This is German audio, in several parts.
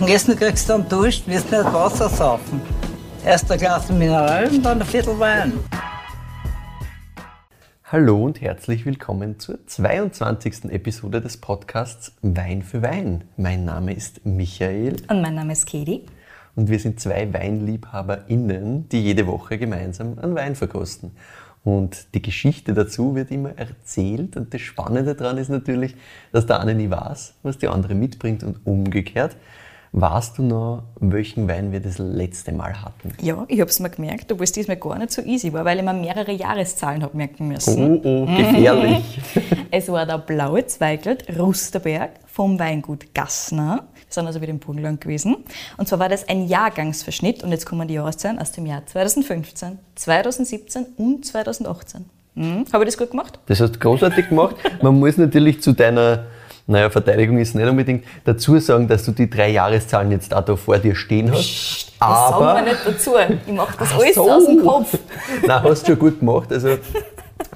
Und Essen kriegst du dann Dusch, wirst nicht Wasser saufen. Erst ein Glas Mineral und dann ein Viertel Wein. Hallo und herzlich willkommen zur 22. Episode des Podcasts Wein für Wein. Mein Name ist Michael. Und mein Name ist Katie. Und wir sind zwei WeinliebhaberInnen, die jede Woche gemeinsam einen Wein verkosten. Und die Geschichte dazu wird immer erzählt. Und das Spannende daran ist natürlich, dass der eine nie weiß, was die andere mitbringt und umgekehrt. Weißt du noch, welchen Wein wir das letzte Mal hatten? Ja, ich habe es mir gemerkt, obwohl es diesmal gar nicht so easy war, weil ich mir mehrere Jahreszahlen habe merken müssen. Oh, oh, gefährlich. es war der blaue Zweigelt Rusterberg vom Weingut Gassner. Wir sind also wieder im Burgenland gewesen. Und zwar war das ein Jahrgangsverschnitt und jetzt kommen die Jahreszahlen aus dem Jahr 2015, 2017 und 2018. Hm, habe ich das gut gemacht? Das hast du großartig gemacht. Man muss natürlich zu deiner naja, Verteidigung ist nicht unbedingt dazu sagen, dass du die drei Jahreszahlen jetzt auch da vor dir stehen hast. Psst, das aber, sagen wir nicht dazu. Ich mache das alles so. aus dem Kopf. Nein, hast du schon gut gemacht. Also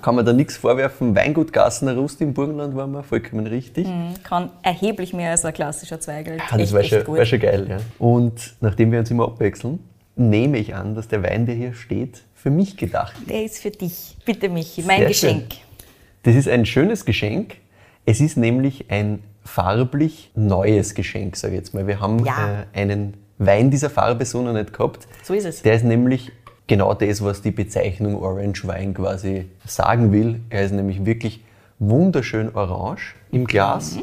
kann man da nichts vorwerfen. Weingut Gassener Rust im Burgenland war mal vollkommen richtig. Mhm, kann erheblich mehr als ein klassischer Zweigel. Ah, das war schon, war schon geil, ja. Und nachdem wir uns immer abwechseln, nehme ich an, dass der Wein, der hier steht, für mich gedacht ist. Der ist für dich. Bitte, Michi, mein Sehr Geschenk. Schön. Das ist ein schönes Geschenk. Es ist nämlich ein farblich neues Geschenk, sage ich jetzt mal. Wir haben Ja. äh, einen Wein dieser Farbe so noch nicht gehabt. So ist es. Der ist nämlich genau das, was die Bezeichnung Orange Wein quasi sagen will. Er ist nämlich wirklich wunderschön orange im Glas.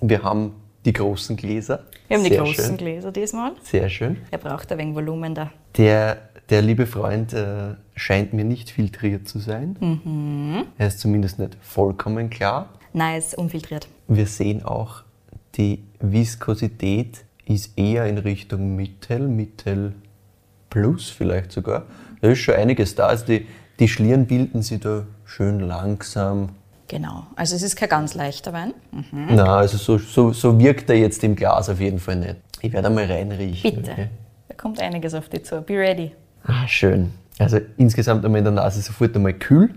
Wir haben die großen Gläser. Mhm. Wir haben die Sehr großen schön. Gläser diesmal. Sehr schön. Er braucht ein wenig Volumen da. Der, der liebe Freund äh, scheint mir nicht filtriert zu sein. Mhm. Er ist zumindest nicht vollkommen klar. Nein, ist unfiltriert. Wir sehen auch, die Viskosität ist eher in Richtung Mittel, Mittel plus vielleicht sogar. Da ist schon einiges da. Also die, die Schlieren bilden sich da schön langsam. Genau. Also es ist kein ganz leichter Wein. Mhm. Na, also so, so, so wirkt er jetzt im Glas auf jeden Fall nicht. Ich werde einmal reinriechen. Bitte. Okay? Da kommt einiges auf dich zu. Be ready. Ah, schön. Also insgesamt einmal in der Nase sofort einmal kühl.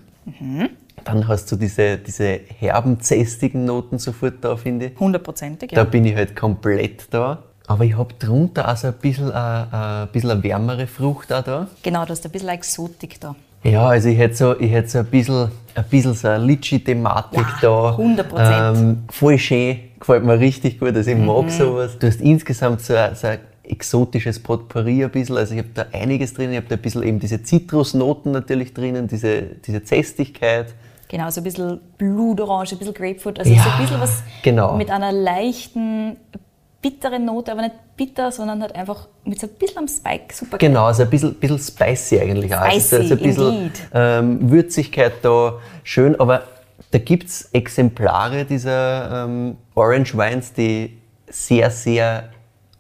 Dann hast du diese, diese herben, zästigen Noten sofort da, finde ich. Hundertprozentig, Da ja. bin ich halt komplett da. Aber ich habe drunter also ein bisschen, eine, ein bisschen eine wärmere Frucht auch da. Genau, du hast ein bisschen Exotik da. Ja, also ich hätte so, ich hätte so ein bisschen, ein bisschen so eine Litschi-Thematik Ja, da. 100%. Ähm, voll schön, gefällt mir richtig gut, also ich Mhm. mag sowas. Du hast insgesamt so ein, so ein exotisches Potpourri ein bisschen, also ich habe da einiges drin, ich habe da ein bisschen eben diese Zitrusnoten natürlich drinnen, diese, diese Zästigkeit. Genau, so ein bisschen Blutorange, ein bisschen Grapefruit. Also Ja, so ein bisschen was genau. mit einer leichten, bitteren Note, aber nicht bitter, sondern halt einfach mit so ein bisschen am Spike. Super geil. Genau, also ein bisschen, bisschen spicy eigentlich auch. Also Spicy, so ein bisschen ähm, Würzigkeit da, schön, aber da gibt es Exemplare dieser ähm, Orange Wines, die sehr, sehr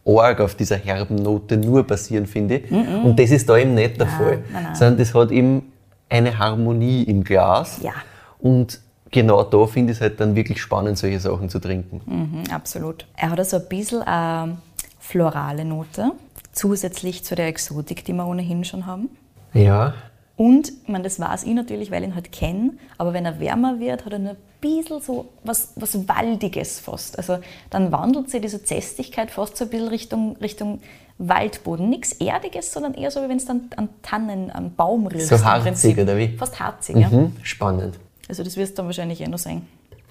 arg auf dieser herben Note nur basieren, finde ich. Und das ist da eben nicht der Fall. nein, nein. Sondern das hat eben eine Harmonie im Glas. Ja. Und genau da finde ich es halt dann wirklich spannend, solche Sachen zu trinken. Mhm, absolut. Er hat also ein bisschen eine florale Note, zusätzlich zu der Exotik, die wir ohnehin schon haben. Ja. Und, ich meine, das weiß ich natürlich, weil ich ihn halt kenne, aber wenn er wärmer wird, hat er nur ein bisschen so was, was Waldiges fast. Also dann wandelt sich diese Zästigkeit fast so ein bisschen Richtung, Richtung Waldboden. Nichts Erdiges, sondern eher so, wie wenn es dann an Tannen, an Baum riechst. So harzig, oder wie? Fast harzig, ja. Mhm. Spannend. Also das wirst du dann wahrscheinlich eh noch sehen.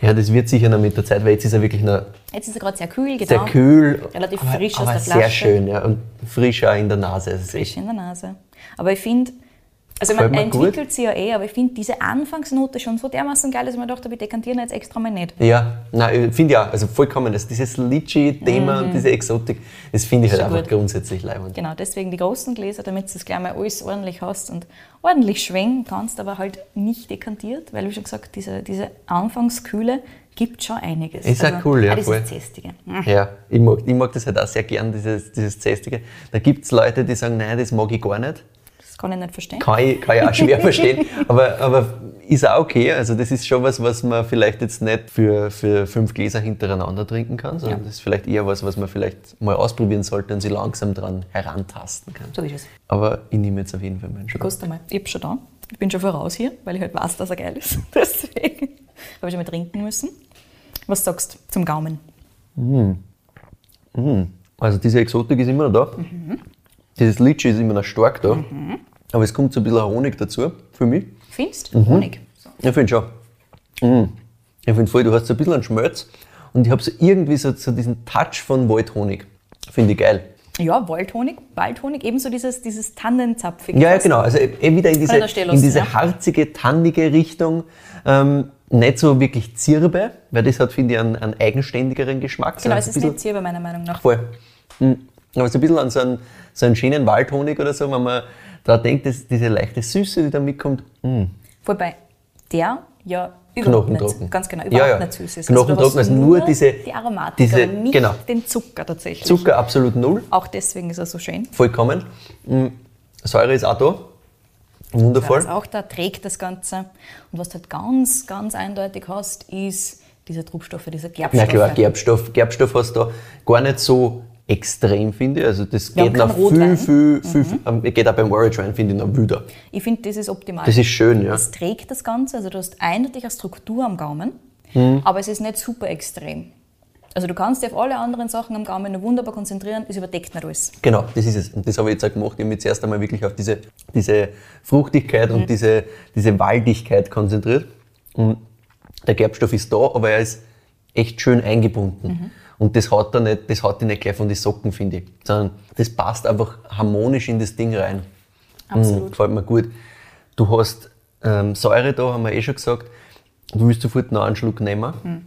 Ja, das wird sicher noch mit der Zeit, weil jetzt ist er wirklich noch Jetzt ist er gerade sehr kühl, genau. sehr kühl. Relativ aber, frisch aus aber der sehr Flasche. schön, ja. Und frisch auch in der Nase. Frisch in der Nase. Aber ich finde, also man entwickelt sie ja eh, aber ich finde diese Anfangsnote schon so dermaßen geil, dass ich mir dachte, wir dekantieren jetzt extra mal nicht. ja, nein, ich finde ja, also vollkommen, das, dieses Litchi-Thema und diese Exotik, das finde ich halt Mhm. Einfach gut. grundsätzlich leibend. Genau, deswegen die großen Gläser, damit du das gleich mal alles ordentlich hast und ordentlich schwenken kannst, aber halt nicht dekantiert, weil wie schon gesagt, diese, diese Anfangskühle gibt schon einiges. Ist auch cool, ja, dieses voll. Zästige. Ja, ich mag, ich mag das halt auch sehr gern, dieses, dieses Zästige. Da gibt es Leute, die sagen, nein, das mag ich gar nicht. Kann ich nicht verstehen. Kann ich, kann ich auch schwer verstehen, aber, aber ist auch okay. Also das ist schon was, was man vielleicht jetzt nicht für, für fünf Gläser hintereinander trinken kann, sondern Ja. das ist vielleicht eher was, was man vielleicht mal ausprobieren sollte und sich langsam dran herantasten kann. So ist es. Aber ich nehme jetzt auf jeden Fall meinen Schluck. Kost einmal. Ich hab's schon da. Ich bin schon voraus hier, weil ich halt weiß, dass er geil ist. Deswegen habe ich schon mal trinken müssen. Was sagst du zum Gaumen? Also diese Exotik ist immer noch da. Dieses Litschi ist immer noch stark da. Aber es kommt so ein bisschen Honig dazu, für mich. Findest Mhm. Honig. So. Ich finde schon. Mhm. Ich finde voll, du hast so ein bisschen einen Schmelz und ich habe so irgendwie so, so diesen Touch von Waldhonig. Finde ich geil. Ja, Waldhonig, Waldhonig, ebenso dieses, dieses Tannenzapfige. Ja, ja, genau. Also eh eh wieder in diese, in diese ja. harzige, tannige Richtung. Ähm, nicht so wirklich Zirbe, weil das hat, finde ich, einen, einen eigenständigeren Geschmack. Genau, es ist nicht Zirbe, meiner Meinung nach. Voll. Mhm. Aber so ein bisschen an so einen, so einen schönen Waldhonig oder so, wenn man da denkt, dass diese leichte Süße, die da mitkommt, mhm. Wobei der ja überhaupt knochentrocken. nicht, ganz genau, Ja, überhaupt ja. nicht süß ist. Knochentrocken, du hast also nur diese- die Aromatik, diese- aber nicht genau. den Zucker tatsächlich. Zucker absolut null, Auch deswegen ist er so schön. vollkommen. Mhm. Säure ist auch da, wundervoll. Was auch da trägt das Ganze. Und was du halt ganz, ganz eindeutig hast, ist diese Trubstoffe, diese Na Gerbstoffe. klar, Gerbstoff. Gerbstoff hast du da gar nicht so extrem, finde ich. Also das Wir geht haben noch keinen viel, Rotwein. viel, viel, ähm, geht auch beim Orange Wine, finde ich, noch wilder. Ich finde, das ist optimal. Das ist schön, ja. Das trägt das Ganze, also du hast eindeutig eine Struktur am Gaumen, Mhm. aber es ist nicht super extrem. Also du kannst dich auf alle anderen Sachen am Gaumen noch wunderbar konzentrieren, es überdeckt nicht alles. Genau, das ist es. Und das habe ich jetzt auch gemacht. Ich habe mich zuerst einmal wirklich auf diese, diese Fruchtigkeit Mhm. und diese, diese Waldigkeit konzentriert. Und der Gerbstoff ist da, aber er ist echt schön eingebunden. Mhm. Und das hat er nicht, das hat er nicht gleich von den Socken, finde ich. Sondern das passt einfach harmonisch in das Ding rein. Absolut. Mhm, gefällt mir gut. Du hast ähm, Säure da, haben wir eh schon gesagt. Du willst sofort noch einen Schluck nehmen. Mhm.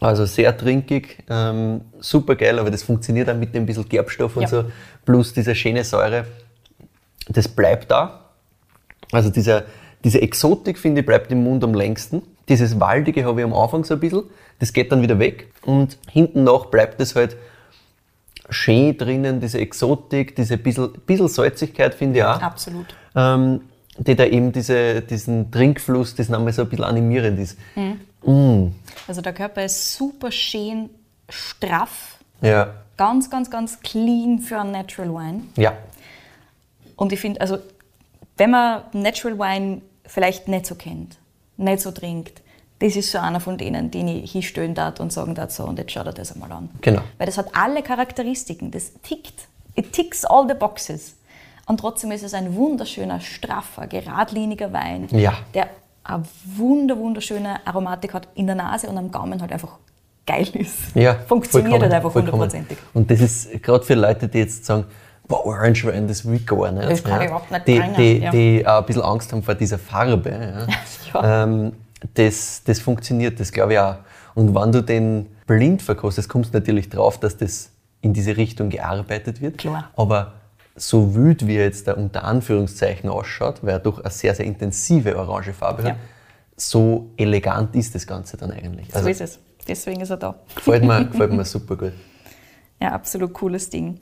Also sehr trinkig, ähm, super geil, aber das funktioniert auch mit dem bisschen Gerbstoff und Ja. so, plus diese schöne Säure. Das bleibt da. Also dieser, diese Exotik, finde ich, bleibt im Mund am längsten. Dieses Waldige habe ich am Anfang so ein bisschen, das geht dann wieder weg. Und hinten nach bleibt es halt schön drinnen, diese Exotik, diese bisschen, bisschen Salzigkeit, finde ich auch Absolut. ähm, die da eben diese, diesen Trinkfluss, das nochmal so ein bisschen animierend ist. Also der Körper ist super schön straff, Ja, ganz, ganz, ganz clean für einen Natural Wine. ja, Und ich finde, also, wenn man Natural Wine vielleicht nicht so kennt, nicht so trinkt, das ist so einer von denen, den ich hinstellen darf und sagen darf, so, und jetzt schau dir das einmal an. Genau. Weil das hat alle Charakteristiken, das tickt, it ticks all the boxes. Und trotzdem ist es ein wunderschöner, straffer, geradliniger Wein, Ja. der eine wunder, wunderschöne Aromatik hat in der Nase und am Gaumen halt einfach geil ist. ja. Funktioniert halt einfach hundertprozentig. Und das ist gerade für Leute, die jetzt sagen, boah, Orange Wine, das will gar nicht. Das kann ja. ich überhaupt nicht die, bringen, die, ja. die auch ein bisschen Angst haben vor dieser Farbe. Ja. Ja. Ähm, das, das funktioniert, das glaube ich auch. Und wenn du den blind verkostest, kommst du natürlich drauf, dass das in diese Richtung gearbeitet wird. Klar. Aber so wild, wie er jetzt da unter Anführungszeichen ausschaut, weil er doch eine sehr, sehr intensive orange Farbe Ja. hat, so elegant ist das Ganze dann eigentlich. So Also ist es. Deswegen ist er da. gefällt mir, gefällt mir super gut. Ja, absolut cooles Ding.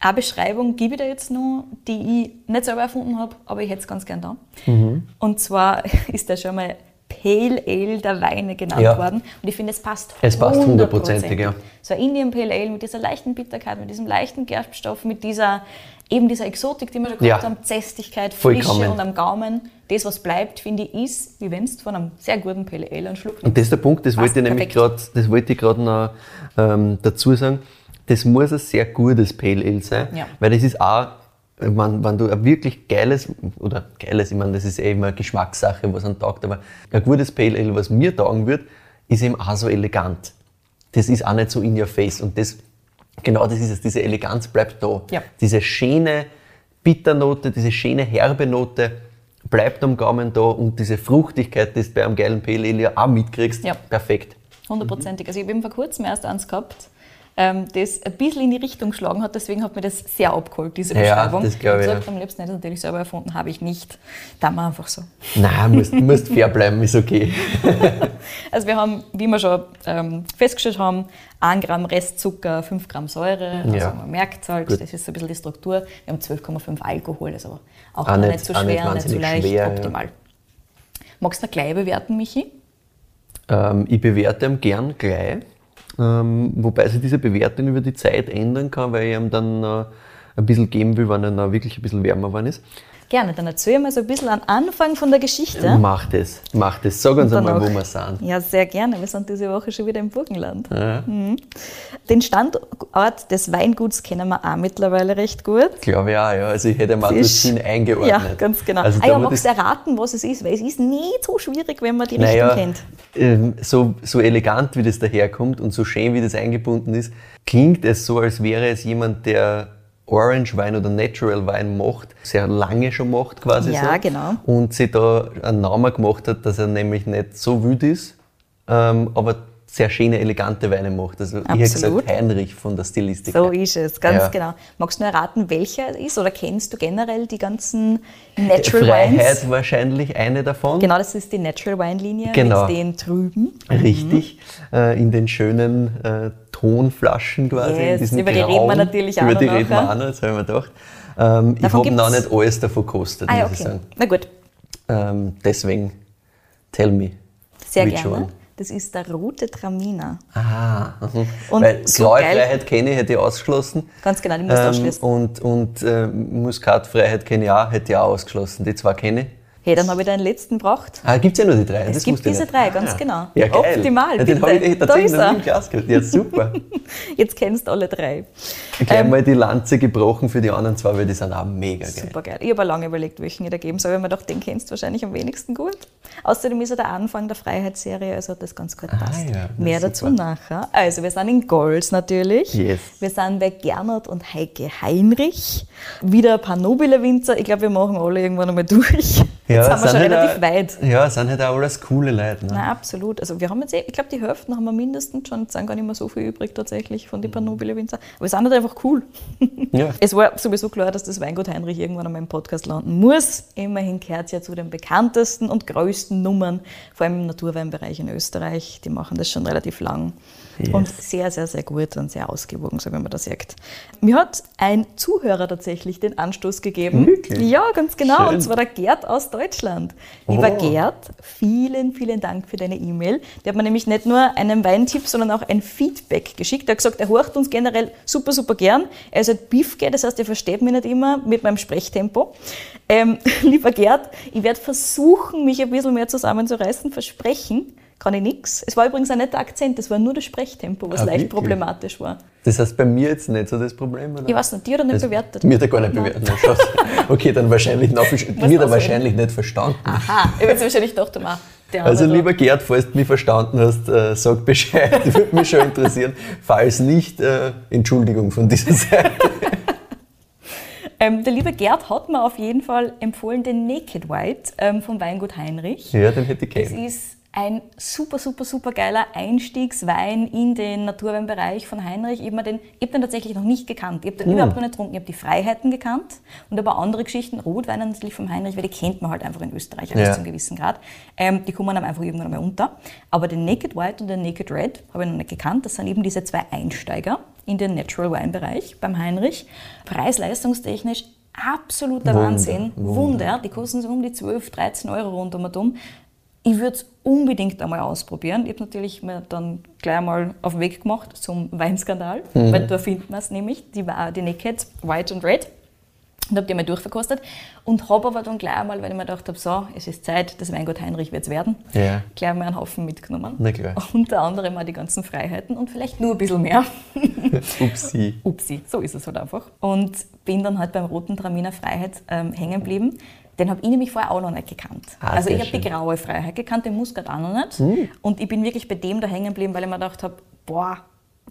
Eine Beschreibung gebe ich dir jetzt noch, die ich nicht selber erfunden habe, aber ich hätte es ganz gern da. Mhm. Und zwar ist der schon mal Pale Ale der Weine genannt Ja. worden. Und ich finde, es passt Es passt hundertprozentig, ja. So ein Indian Pale Ale mit dieser leichten Bitterkeit, mit diesem leichten Gerbstoff, mit dieser, eben dieser Exotik, die wir schon gehabt Ja. haben, Zästigkeit, Frische Vollkommen. und am Gaumen. Das, was bleibt, finde ich, ist, wie wenn du von einem sehr guten Pale Ale einen Schluck Und das ist der Punkt, das wollte ich nämlich gerade, das wollte ich gerade noch ähm, dazu sagen. Das muss ein sehr gutes Pale Ale sein, Ja. weil das ist auch, wenn, wenn du ein wirklich geiles, oder geiles, ich meine, das ist eh immer eine Geschmackssache, was an taugt, aber ein gutes Pale Ale, was mir taugen wird, ist eben auch so elegant. Das ist auch nicht so in your face und das, genau das ist es, diese Eleganz bleibt da. Ja. Diese schöne Bitternote, diese schöne herbe Note bleibt am Gaumen da und diese Fruchtigkeit, die du bei einem geilen Pale Ale ja auch mitkriegst, Ja. perfekt. Hundertprozentig. Also ich habe eben vor kurzem erst eins gehabt, ähm, das ein bisschen in die Richtung geschlagen hat, deswegen hat mir das sehr abgeholt, diese Ja, Beschreibung. das glaube ich, Ich ja. am liebsten natürlich selber erfunden, habe ich nicht. Da wir einfach so. Nein, musst, musst fair bleiben, ist okay. Also wir haben, wie wir schon ähm, festgestellt haben, 1 Gramm Restzucker, 5 Gramm Säure, also Ja. man merkt es halt, Gut. das ist so ein bisschen die Struktur. Wir haben 12,5 Alkohol, also auch, Auch nicht- nicht, so auch nicht schwer, nicht, so leicht, schwer, ja. optimal. Magst du noch gleich bewerten, Michi? Ähm, ich bewerte ihn gern gleich, ähm, wobei sich diese Bewertung über die Zeit ändern kann, weil ich ihm dann äh, ein bisschen geben will, wenn er wirklich ein bisschen wärmer geworden ist. Gerne, dann erzähl mal so ein bisschen am Anfang von der Geschichte. Mach das, mach das. Sag uns einmal, wo wir sind. Ja, sehr gerne. Wir sind diese Woche schon wieder im Burgenland. Ja, Den Standort des Weinguts kennen wir auch mittlerweile recht gut. glaube ich auch, ja. Also ich hätte mal dorthin eingeordnet. Ja, ganz genau. Also ah ja, magst du erraten, was es ist? Weil es ist nicht so schwierig, wenn man die Richtung Naja, kennt. ähm, so, so elegant wie das daherkommt und so schön wie das eingebunden ist, klingt es so, als wäre es jemand, der Orange Wein oder Natural Wein macht, sehr lange schon macht quasi Ja, so. genau. Und sich da einen Namen gemacht hat, dass er nämlich nicht so wild ist, ähm, aber sehr schöne, elegante Weine macht. Also ich hätte Absolut. gesagt Heinrich von der Stilistik. So ist es, ganz Ja. genau. Magst du nur erraten, welcher ist? Oder kennst du generell die ganzen Natural Freiheit Wines? wahrscheinlich eine davon. Genau, das ist die Natural Wine Linie Genau. mit den trüben. Richtig, äh, in den schönen äh, Tonflaschen quasi. Yes, über die reden wir grauen. natürlich auch Über die noch reden wir auch noch, das habe ich mir gedacht. Ähm, ich habe noch nicht alles davon gekostet, Ah muss ich okay. sagen. Na gut, Ähm, deswegen, tell me. sehr which gerne. one? Das ist der rote Traminer. Ah. Und weil so blaue geil- Freiheit kenne ich, hätte ich ausgeschlossen. Ganz genau, die musst du Ähm, ausschließen. und und äh, Muskatfreiheit kenne ich auch, hätte ich auch ausgeschlossen. Die zwei kenne ich. Hey, dann habe ich deinen letzten gebracht. Ah, gibt es ja nur die drei. Es das gibt ich diese nicht. drei, ganz Ah. genau. Ja, geil. Optimal, Ja, den habe ich Da tatsächlich noch nie im Glas gehabt. Ja, super. Jetzt kennst du alle drei. Gleich Ähm, mal die Lanze gebrochen für die anderen zwei, weil die sind auch mega geil. Super geil. Ich habe lange überlegt, welchen ich da geben soll, weil man doch den kennst du wahrscheinlich am wenigsten gut. Außerdem ist er der Anfang der Freiheitsserie, also hat das ganz gut passt. ja, na Mehr super. dazu nachher. Also, wir sind in Golz natürlich. Yes. Wir sind bei Gernot und Heike Heinrich. Wieder ein paar nobile Winzer. Ich glaube, wir machen alle irgendwann einmal durch. Jetzt sind wir schon halt relativ auch, weit. Ja, sind halt auch alles coole Leute. Ne? Na, absolut. Also wir haben jetzt, eh, ich glaube, die Hälfte haben wir mindestens schon, es sind gar nicht mehr so viel übrig tatsächlich von den paar nobile Winzer. Aber es sind halt einfach cool. Ja. Es war sowieso klar, dass das Weingut Heinrich irgendwann einmal im Podcast landen muss. Immerhin gehört es ja zu den bekanntesten und größten Nummern, vor allem im Naturweinbereich in Österreich. Die machen das schon relativ lang. Yes. Und sehr, sehr, sehr gut und sehr ausgewogen, so wie man das sagt. Mir hat ein Zuhörer tatsächlich den Anstoß gegeben. Wirklich? Ja, ganz genau. Schön. Und zwar der Gerd aus Deutschland. Lieber Oh. Gerd, vielen, vielen Dank für deine E-Mail. Der hat mir nämlich nicht nur einen Weintipp, sondern auch ein Feedback geschickt. Er hat gesagt, er horcht uns generell super, super gern. Er ist halt Biefke, das heißt, er versteht mich nicht immer mit meinem Sprechtempo. Ähm, lieber Gerd, ich werde versuchen, mich ein bisschen mehr zusammenzureißen, versprechen. Kann ich nichts. Es war übrigens auch nicht der Akzent, es war nur das Sprechtempo, was Ah, leicht wirklich? problematisch war. Das heißt bei mir jetzt nicht so das Problem, oder? Ich weiß nicht, die hat er nicht Also, bewertet. Mir hat er gar nicht bewertet. Okay, dann wahrscheinlich noch mir hat er wahrscheinlich nicht verstanden. Aha, ich habe wahrscheinlich gedacht, ah, der Also lieber Gerd, falls du mich verstanden hast, äh, sag Bescheid. Würde mich schon interessieren. Falls nicht, äh, Entschuldigung von dieser Seite. Ähm, der liebe Gerd hat mir auf jeden Fall empfohlen den Naked White ähm, vom Weingut Heinrich. Ja, den hätte ich ist ein super, super, super geiler Einstiegswein in den Naturweinbereich von Heinrich. Ich habe den, ich hab den tatsächlich noch nicht gekannt. Ich habe den Hm. überhaupt noch nicht getrunken. Ich habe die Freiheiten gekannt und aber andere Geschichten, Rotweine natürlich vom Heinrich, weil die kennt man halt einfach in Österreich also Ja. bis zu einem gewissen Grad. Ähm, die kommen dann einfach irgendwann einmal unter. Aber den Naked White und den Naked Red habe ich noch nicht gekannt. Das sind eben diese zwei Einsteiger in den Natural Wine Bereich beim Heinrich. Preis-leistungstechnisch absoluter Wunder, Wahnsinn. Wunder. Wunder. Die kosten so um die 12, 13 Euro rund um und um. Ich würde es unbedingt einmal ausprobieren. Ich habe natürlich mir dann gleich mal auf den Weg gemacht zum Weinskandal, Mhm. weil da findet man es nämlich, die, die Naked, White und Red. Und habe die einmal durchverkostet und habe aber dann gleich einmal, weil ich mir gedacht habe, so, es ist Zeit, das Weingut Heinrich wird es werden, Ja. gleich mal einen Haufen mitgenommen. Na klar. Unter anderem auch die ganzen Freiheiten und vielleicht nur ein bisschen mehr. Upsi. Upsi, so ist es halt einfach. Und bin dann halt beim roten Traminer Freiheit ähm, hängen geblieben. Den habe ich nämlich vorher auch noch nicht gekannt. Ah, also ich habe die graue Freiheit gekannt, den Muskat auch noch nicht. Und ich bin wirklich bei dem da hängen geblieben, weil ich mir gedacht habe, boah,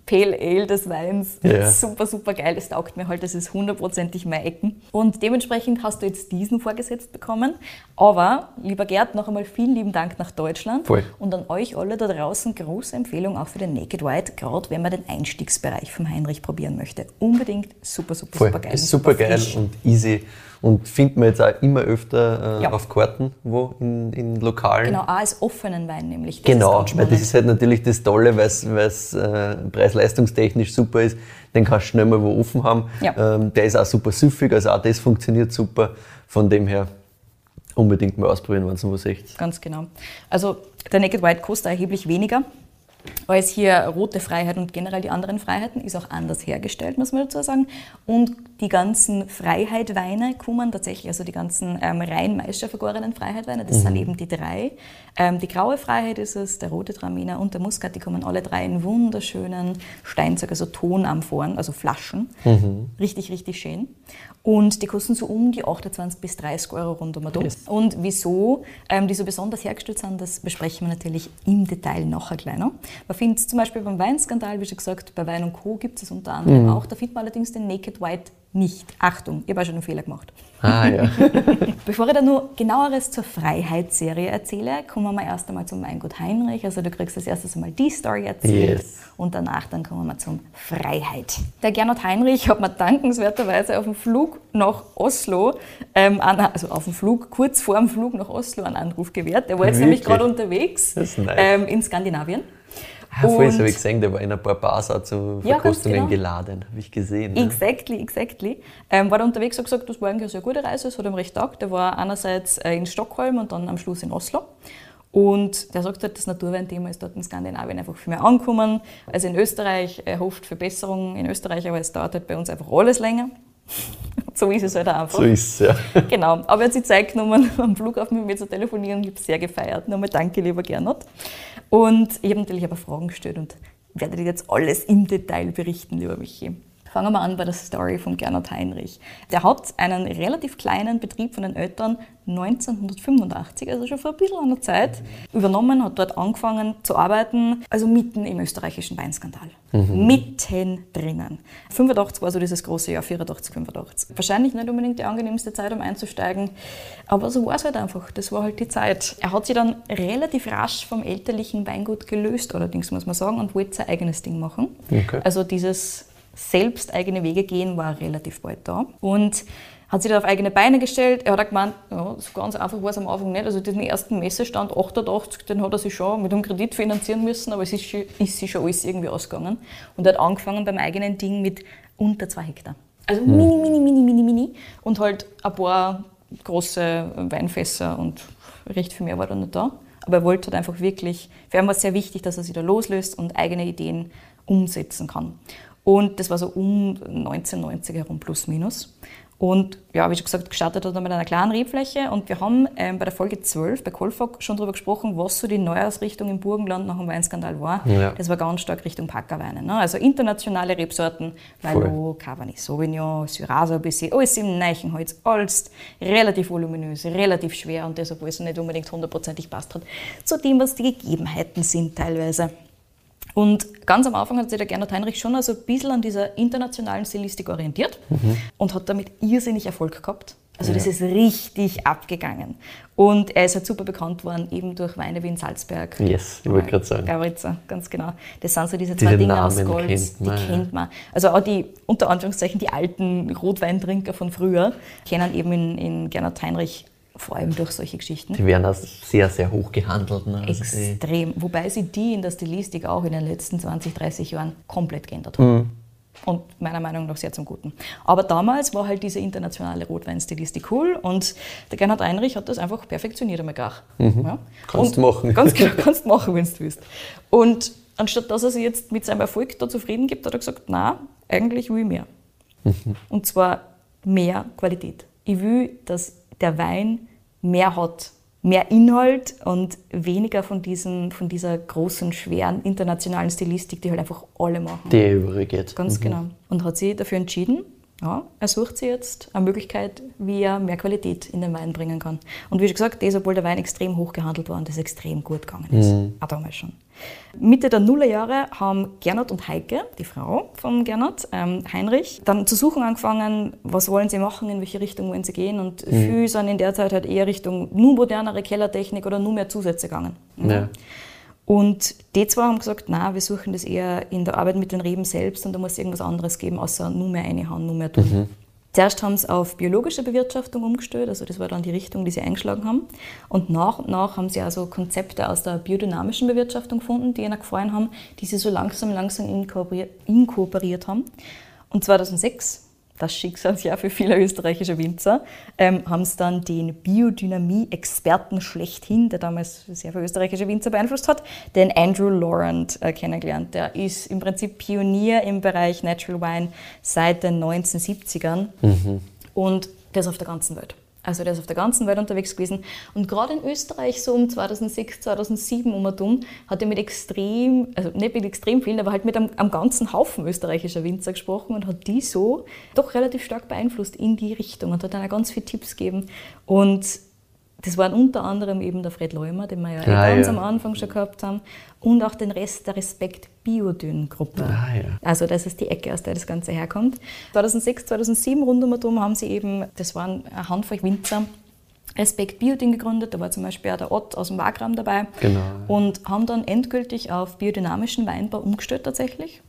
Pale Ale des Weins, Ja. super, super geil, das taugt mir halt, das ist hundertprozentig mein Ecken. Und dementsprechend hast du jetzt diesen vorgesetzt bekommen. Aber, lieber Gerd, noch einmal vielen lieben Dank nach Deutschland. Voll. Und an euch alle da draußen große Empfehlung auch für den Naked White, gerade wenn man den Einstiegsbereich vom Heinrich probieren möchte. Unbedingt super, super, Voll. super geil. Ist super geil frisch. und easy. Und findet man jetzt auch immer öfter äh, Ja. auf Karten, wo in, in Lokalen. Genau, auch als offenen Wein nämlich. Das Genau, weil das ist halt natürlich das Tolle, weil es äh, preis-leistungstechnisch super ist. Den kannst du schnell mal wo offen haben. Ja. Ähm, der ist auch super süffig, also auch das funktioniert super. Von dem her unbedingt mal ausprobieren, wenn es wo seht. Ganz genau. Also der Naked White kostet erheblich weniger. Als hier rote Freiheit und generell die anderen Freiheiten ist auch anders hergestellt, muss man dazu sagen. Und die ganzen Freiheit-Weine kommen tatsächlich, also die ganzen ähm, rein meistervergorenen Freiheit-Weine, das mhm. sind eben die drei. Ähm, die graue Freiheit ist es, der rote Traminer und der Muskat, die kommen alle drei in wunderschönen Steinzeug, also Tonamphoren, also Flaschen. Mhm. Richtig, richtig schön. Und die kosten so um die 28 bis 30 Euro rund um yes. Und wieso ähm, die so besonders hergestellt sind, das besprechen wir natürlich im Detail nachher kleiner. Man findet zum Beispiel beim Weinskandal, wie schon gesagt, bei Wein und Co. gibt es unter anderem mhm. auch. Da findet man allerdings den Naked White nicht. Achtung, ich habe auch schon einen Fehler gemacht. Ah, ja. Bevor ich da nur genaueres zur Freiheitsserie erzähle, kommen wir erst einmal zum Weingut Heinrich. Also du kriegst als erstes einmal die Story erzählt yes. und danach dann kommen wir zum Freiheit. Der Gernot Heinrich hat mir dankenswerterweise auf dem Flug nach Oslo, ähm, also auf dem Flug, kurz vor dem Flug nach Oslo einen Anruf gewährt. Der war jetzt Wirklich? nämlich gerade unterwegs nice. ähm, in Skandinavien. Ah, vorhin habe ich gesehen, der war in ein paar Bars auch zu Verkostungen ja, genau. geladen, habe ich gesehen. Ne? Exactly, exactly. Ähm, war da unterwegs und gesagt, das war eigentlich eine sehr gute Reise, es hat ihm recht taugt. Der war einerseits äh, in Stockholm und dann am Schluss in Oslo. Und der sagt halt, das Naturweinthema ist dort in Skandinavien einfach viel mehr angekommen. Also in Österreich, er hofft Verbesserungen in Österreich, aber es dauert halt bei uns einfach alles länger. so ist es halt einfach. So ist es, ja. Genau. Aber er hat sich Zeit genommen, am Flughafen mit mir zu telefonieren. Ich habe sehr gefeiert. Nochmal danke, lieber Gernot. Und ich habe natürlich aber Fragen gestellt und werde dir jetzt alles im Detail berichten, lieber Michi. Fangen wir an bei der Story von Gernot Heinrich. Der hat einen relativ kleinen Betrieb von den Eltern 1985, also schon vor ein bisschen einer Zeit, übernommen, hat dort angefangen zu arbeiten, also mitten im österreichischen Weinskandal. Mhm. Mitten drinnen. 85 war so dieses große Jahr, 84, 85. Wahrscheinlich nicht unbedingt die angenehmste Zeit, um einzusteigen, aber so war es halt einfach. Das war halt die Zeit. Er hat sich dann relativ rasch vom elterlichen Weingut gelöst, allerdings muss man sagen, und wollte sein eigenes Ding machen. Okay. Also dieses selbst eigene Wege gehen war relativ bald da. Und hat sich da auf eigene Beine gestellt. Er hat auch gemeint, ja, so ganz einfach war es am Anfang nicht. Also den ersten Messestand 88, den hat er sich schon mit einem Kredit finanzieren müssen, aber es ist, ist sich schon alles irgendwie ausgegangen. Und er hat angefangen beim eigenen Ding mit unter zwei Hektar. Also mhm. mini, mini, mini, mini, mini. Und halt ein paar große Weinfässer und recht viel mehr war da nicht da. Aber er wollte halt einfach wirklich, für ihn war es sehr wichtig, dass er sich da loslöst und eigene Ideen umsetzen kann. Und das war so um 1990 herum, plus minus. Und ja, wie schon gesagt, gestartet hat er mit einer kleinen Rebfläche. Und wir haben ähm, bei der Folge 12 bei Kolfog schon darüber gesprochen, was so die Neuausrichtung im Burgenland nach dem Weinskandal war. Ja. Das war ganz stark Richtung Packerweine. Ne? Also internationale Rebsorten, Merlot, Cabernet Sauvignon, Syrah ein bisschen, alles im Neichenholz, alles relativ voluminös, relativ schwer und deshalb alles nicht unbedingt hundertprozentig passt hat zu dem, was die Gegebenheiten sind teilweise. Und ganz am Anfang hat sich der Gernot Heinrich schon also ein bisschen an dieser internationalen Stilistik orientiert mhm. und hat damit irrsinnig Erfolg gehabt. Also ja. das ist richtig abgegangen. Und er ist halt super bekannt worden, eben durch Weine wie in Salzberg. Yes, ich wollte gerade sagen. Gavaritza, ganz genau. Das sind so diese zwei diese Dinge Namen aus Gold, kennt man, die kennt man. Also auch die, unter Anführungszeichen, die alten Rotweintrinker von früher kennen eben in, in Gernot Heinrich vor allem durch solche Geschichten. Die werden als sehr, sehr hoch gehandelt. Ne? Also Extrem. Wobei sie die in der Stilistik auch in den letzten 20, 30 Jahren komplett geändert haben. Mhm. Und meiner Meinung nach sehr zum Guten. Aber damals war halt diese internationale Rotweinstilistik cool und der Gernot Heinrich hat das einfach perfektioniert einmal gar. Mhm. Ja? Kannst und machen. Ganz genau, kannst machen, wenn du willst. Und anstatt dass er sich jetzt mit seinem Erfolg da zufrieden gibt, hat er gesagt, na, eigentlich will ich mehr. Mhm. Und zwar mehr Qualität. Ich will, dass der Wein mehr hat, mehr Inhalt und weniger von, diesen, von dieser großen, schweren internationalen Stilistik, die halt einfach alle machen. Die übergeht. Ganz mhm. genau. Und hat sich dafür entschieden, ja, er sucht sich jetzt eine Möglichkeit, wie er mehr Qualität in den Wein bringen kann. Und wie schon gesagt, das, obwohl der Wein extrem hoch gehandelt war und das extrem gut gegangen ist. Mhm. Auch damals schon. Mitte der Nullerjahre haben Gernot und Heike, die Frau von Gernot, ähm, Heinrich, dann zu suchen angefangen, was wollen sie machen, in welche Richtung wollen sie gehen. Und mhm. viele sind in der Zeit halt eher Richtung nur modernere Kellertechnik oder nur mehr Zusätze gegangen. Mhm. Ja. Und die zwei haben gesagt, na, wir suchen das eher in der Arbeit mit den Reben selbst und da muss es irgendwas anderes geben, außer nur mehr eine Hand, nur mehr tun. Mhm. Zuerst haben sie auf biologische Bewirtschaftung umgestellt, also das war dann die Richtung, die sie eingeschlagen haben. Und nach und nach haben sie also Konzepte aus der biodynamischen Bewirtschaftung gefunden, die ihnen gefallen haben, die sie so langsam, langsam inkorporiert, inkorporiert haben. Und 2006 das Schicksalsjahr für viele österreichische Winzer, ähm, haben sie dann den Biodynamie-Experten schlechthin, der damals sehr viele österreichische Winzer beeinflusst hat, den Andrew Laurent äh, kennengelernt. Der ist im Prinzip Pionier im Bereich Natural Wine seit den 1970ern mhm. und das auf der ganzen Welt. Also der ist auf der ganzen Welt unterwegs gewesen. Und gerade in Österreich so um 2006, 2007 um und um, hat er mit extrem, also nicht mit extrem vielen, aber halt mit einem, einem ganzen Haufen österreichischer Winzer gesprochen und hat die so doch relativ stark beeinflusst in die Richtung und hat dann auch ganz viele Tipps gegeben. Und das waren unter anderem eben der Fred Leumer, den wir ja, ah, ganz ja. am Anfang schon gehabt haben, und auch den Rest der Respekt Biodyn-Gruppe. Ah, ja. Also das ist die Ecke, aus der das Ganze herkommt. 2006, 2007 rund um Atom haben sie eben, das waren eine Handvoll Winzer, Respekt Biodyn gegründet, da war zum Beispiel auch der Ott aus dem Wagram dabei genau. und haben dann endgültig auf biodynamischen Weinbau umgestellt tatsächlich?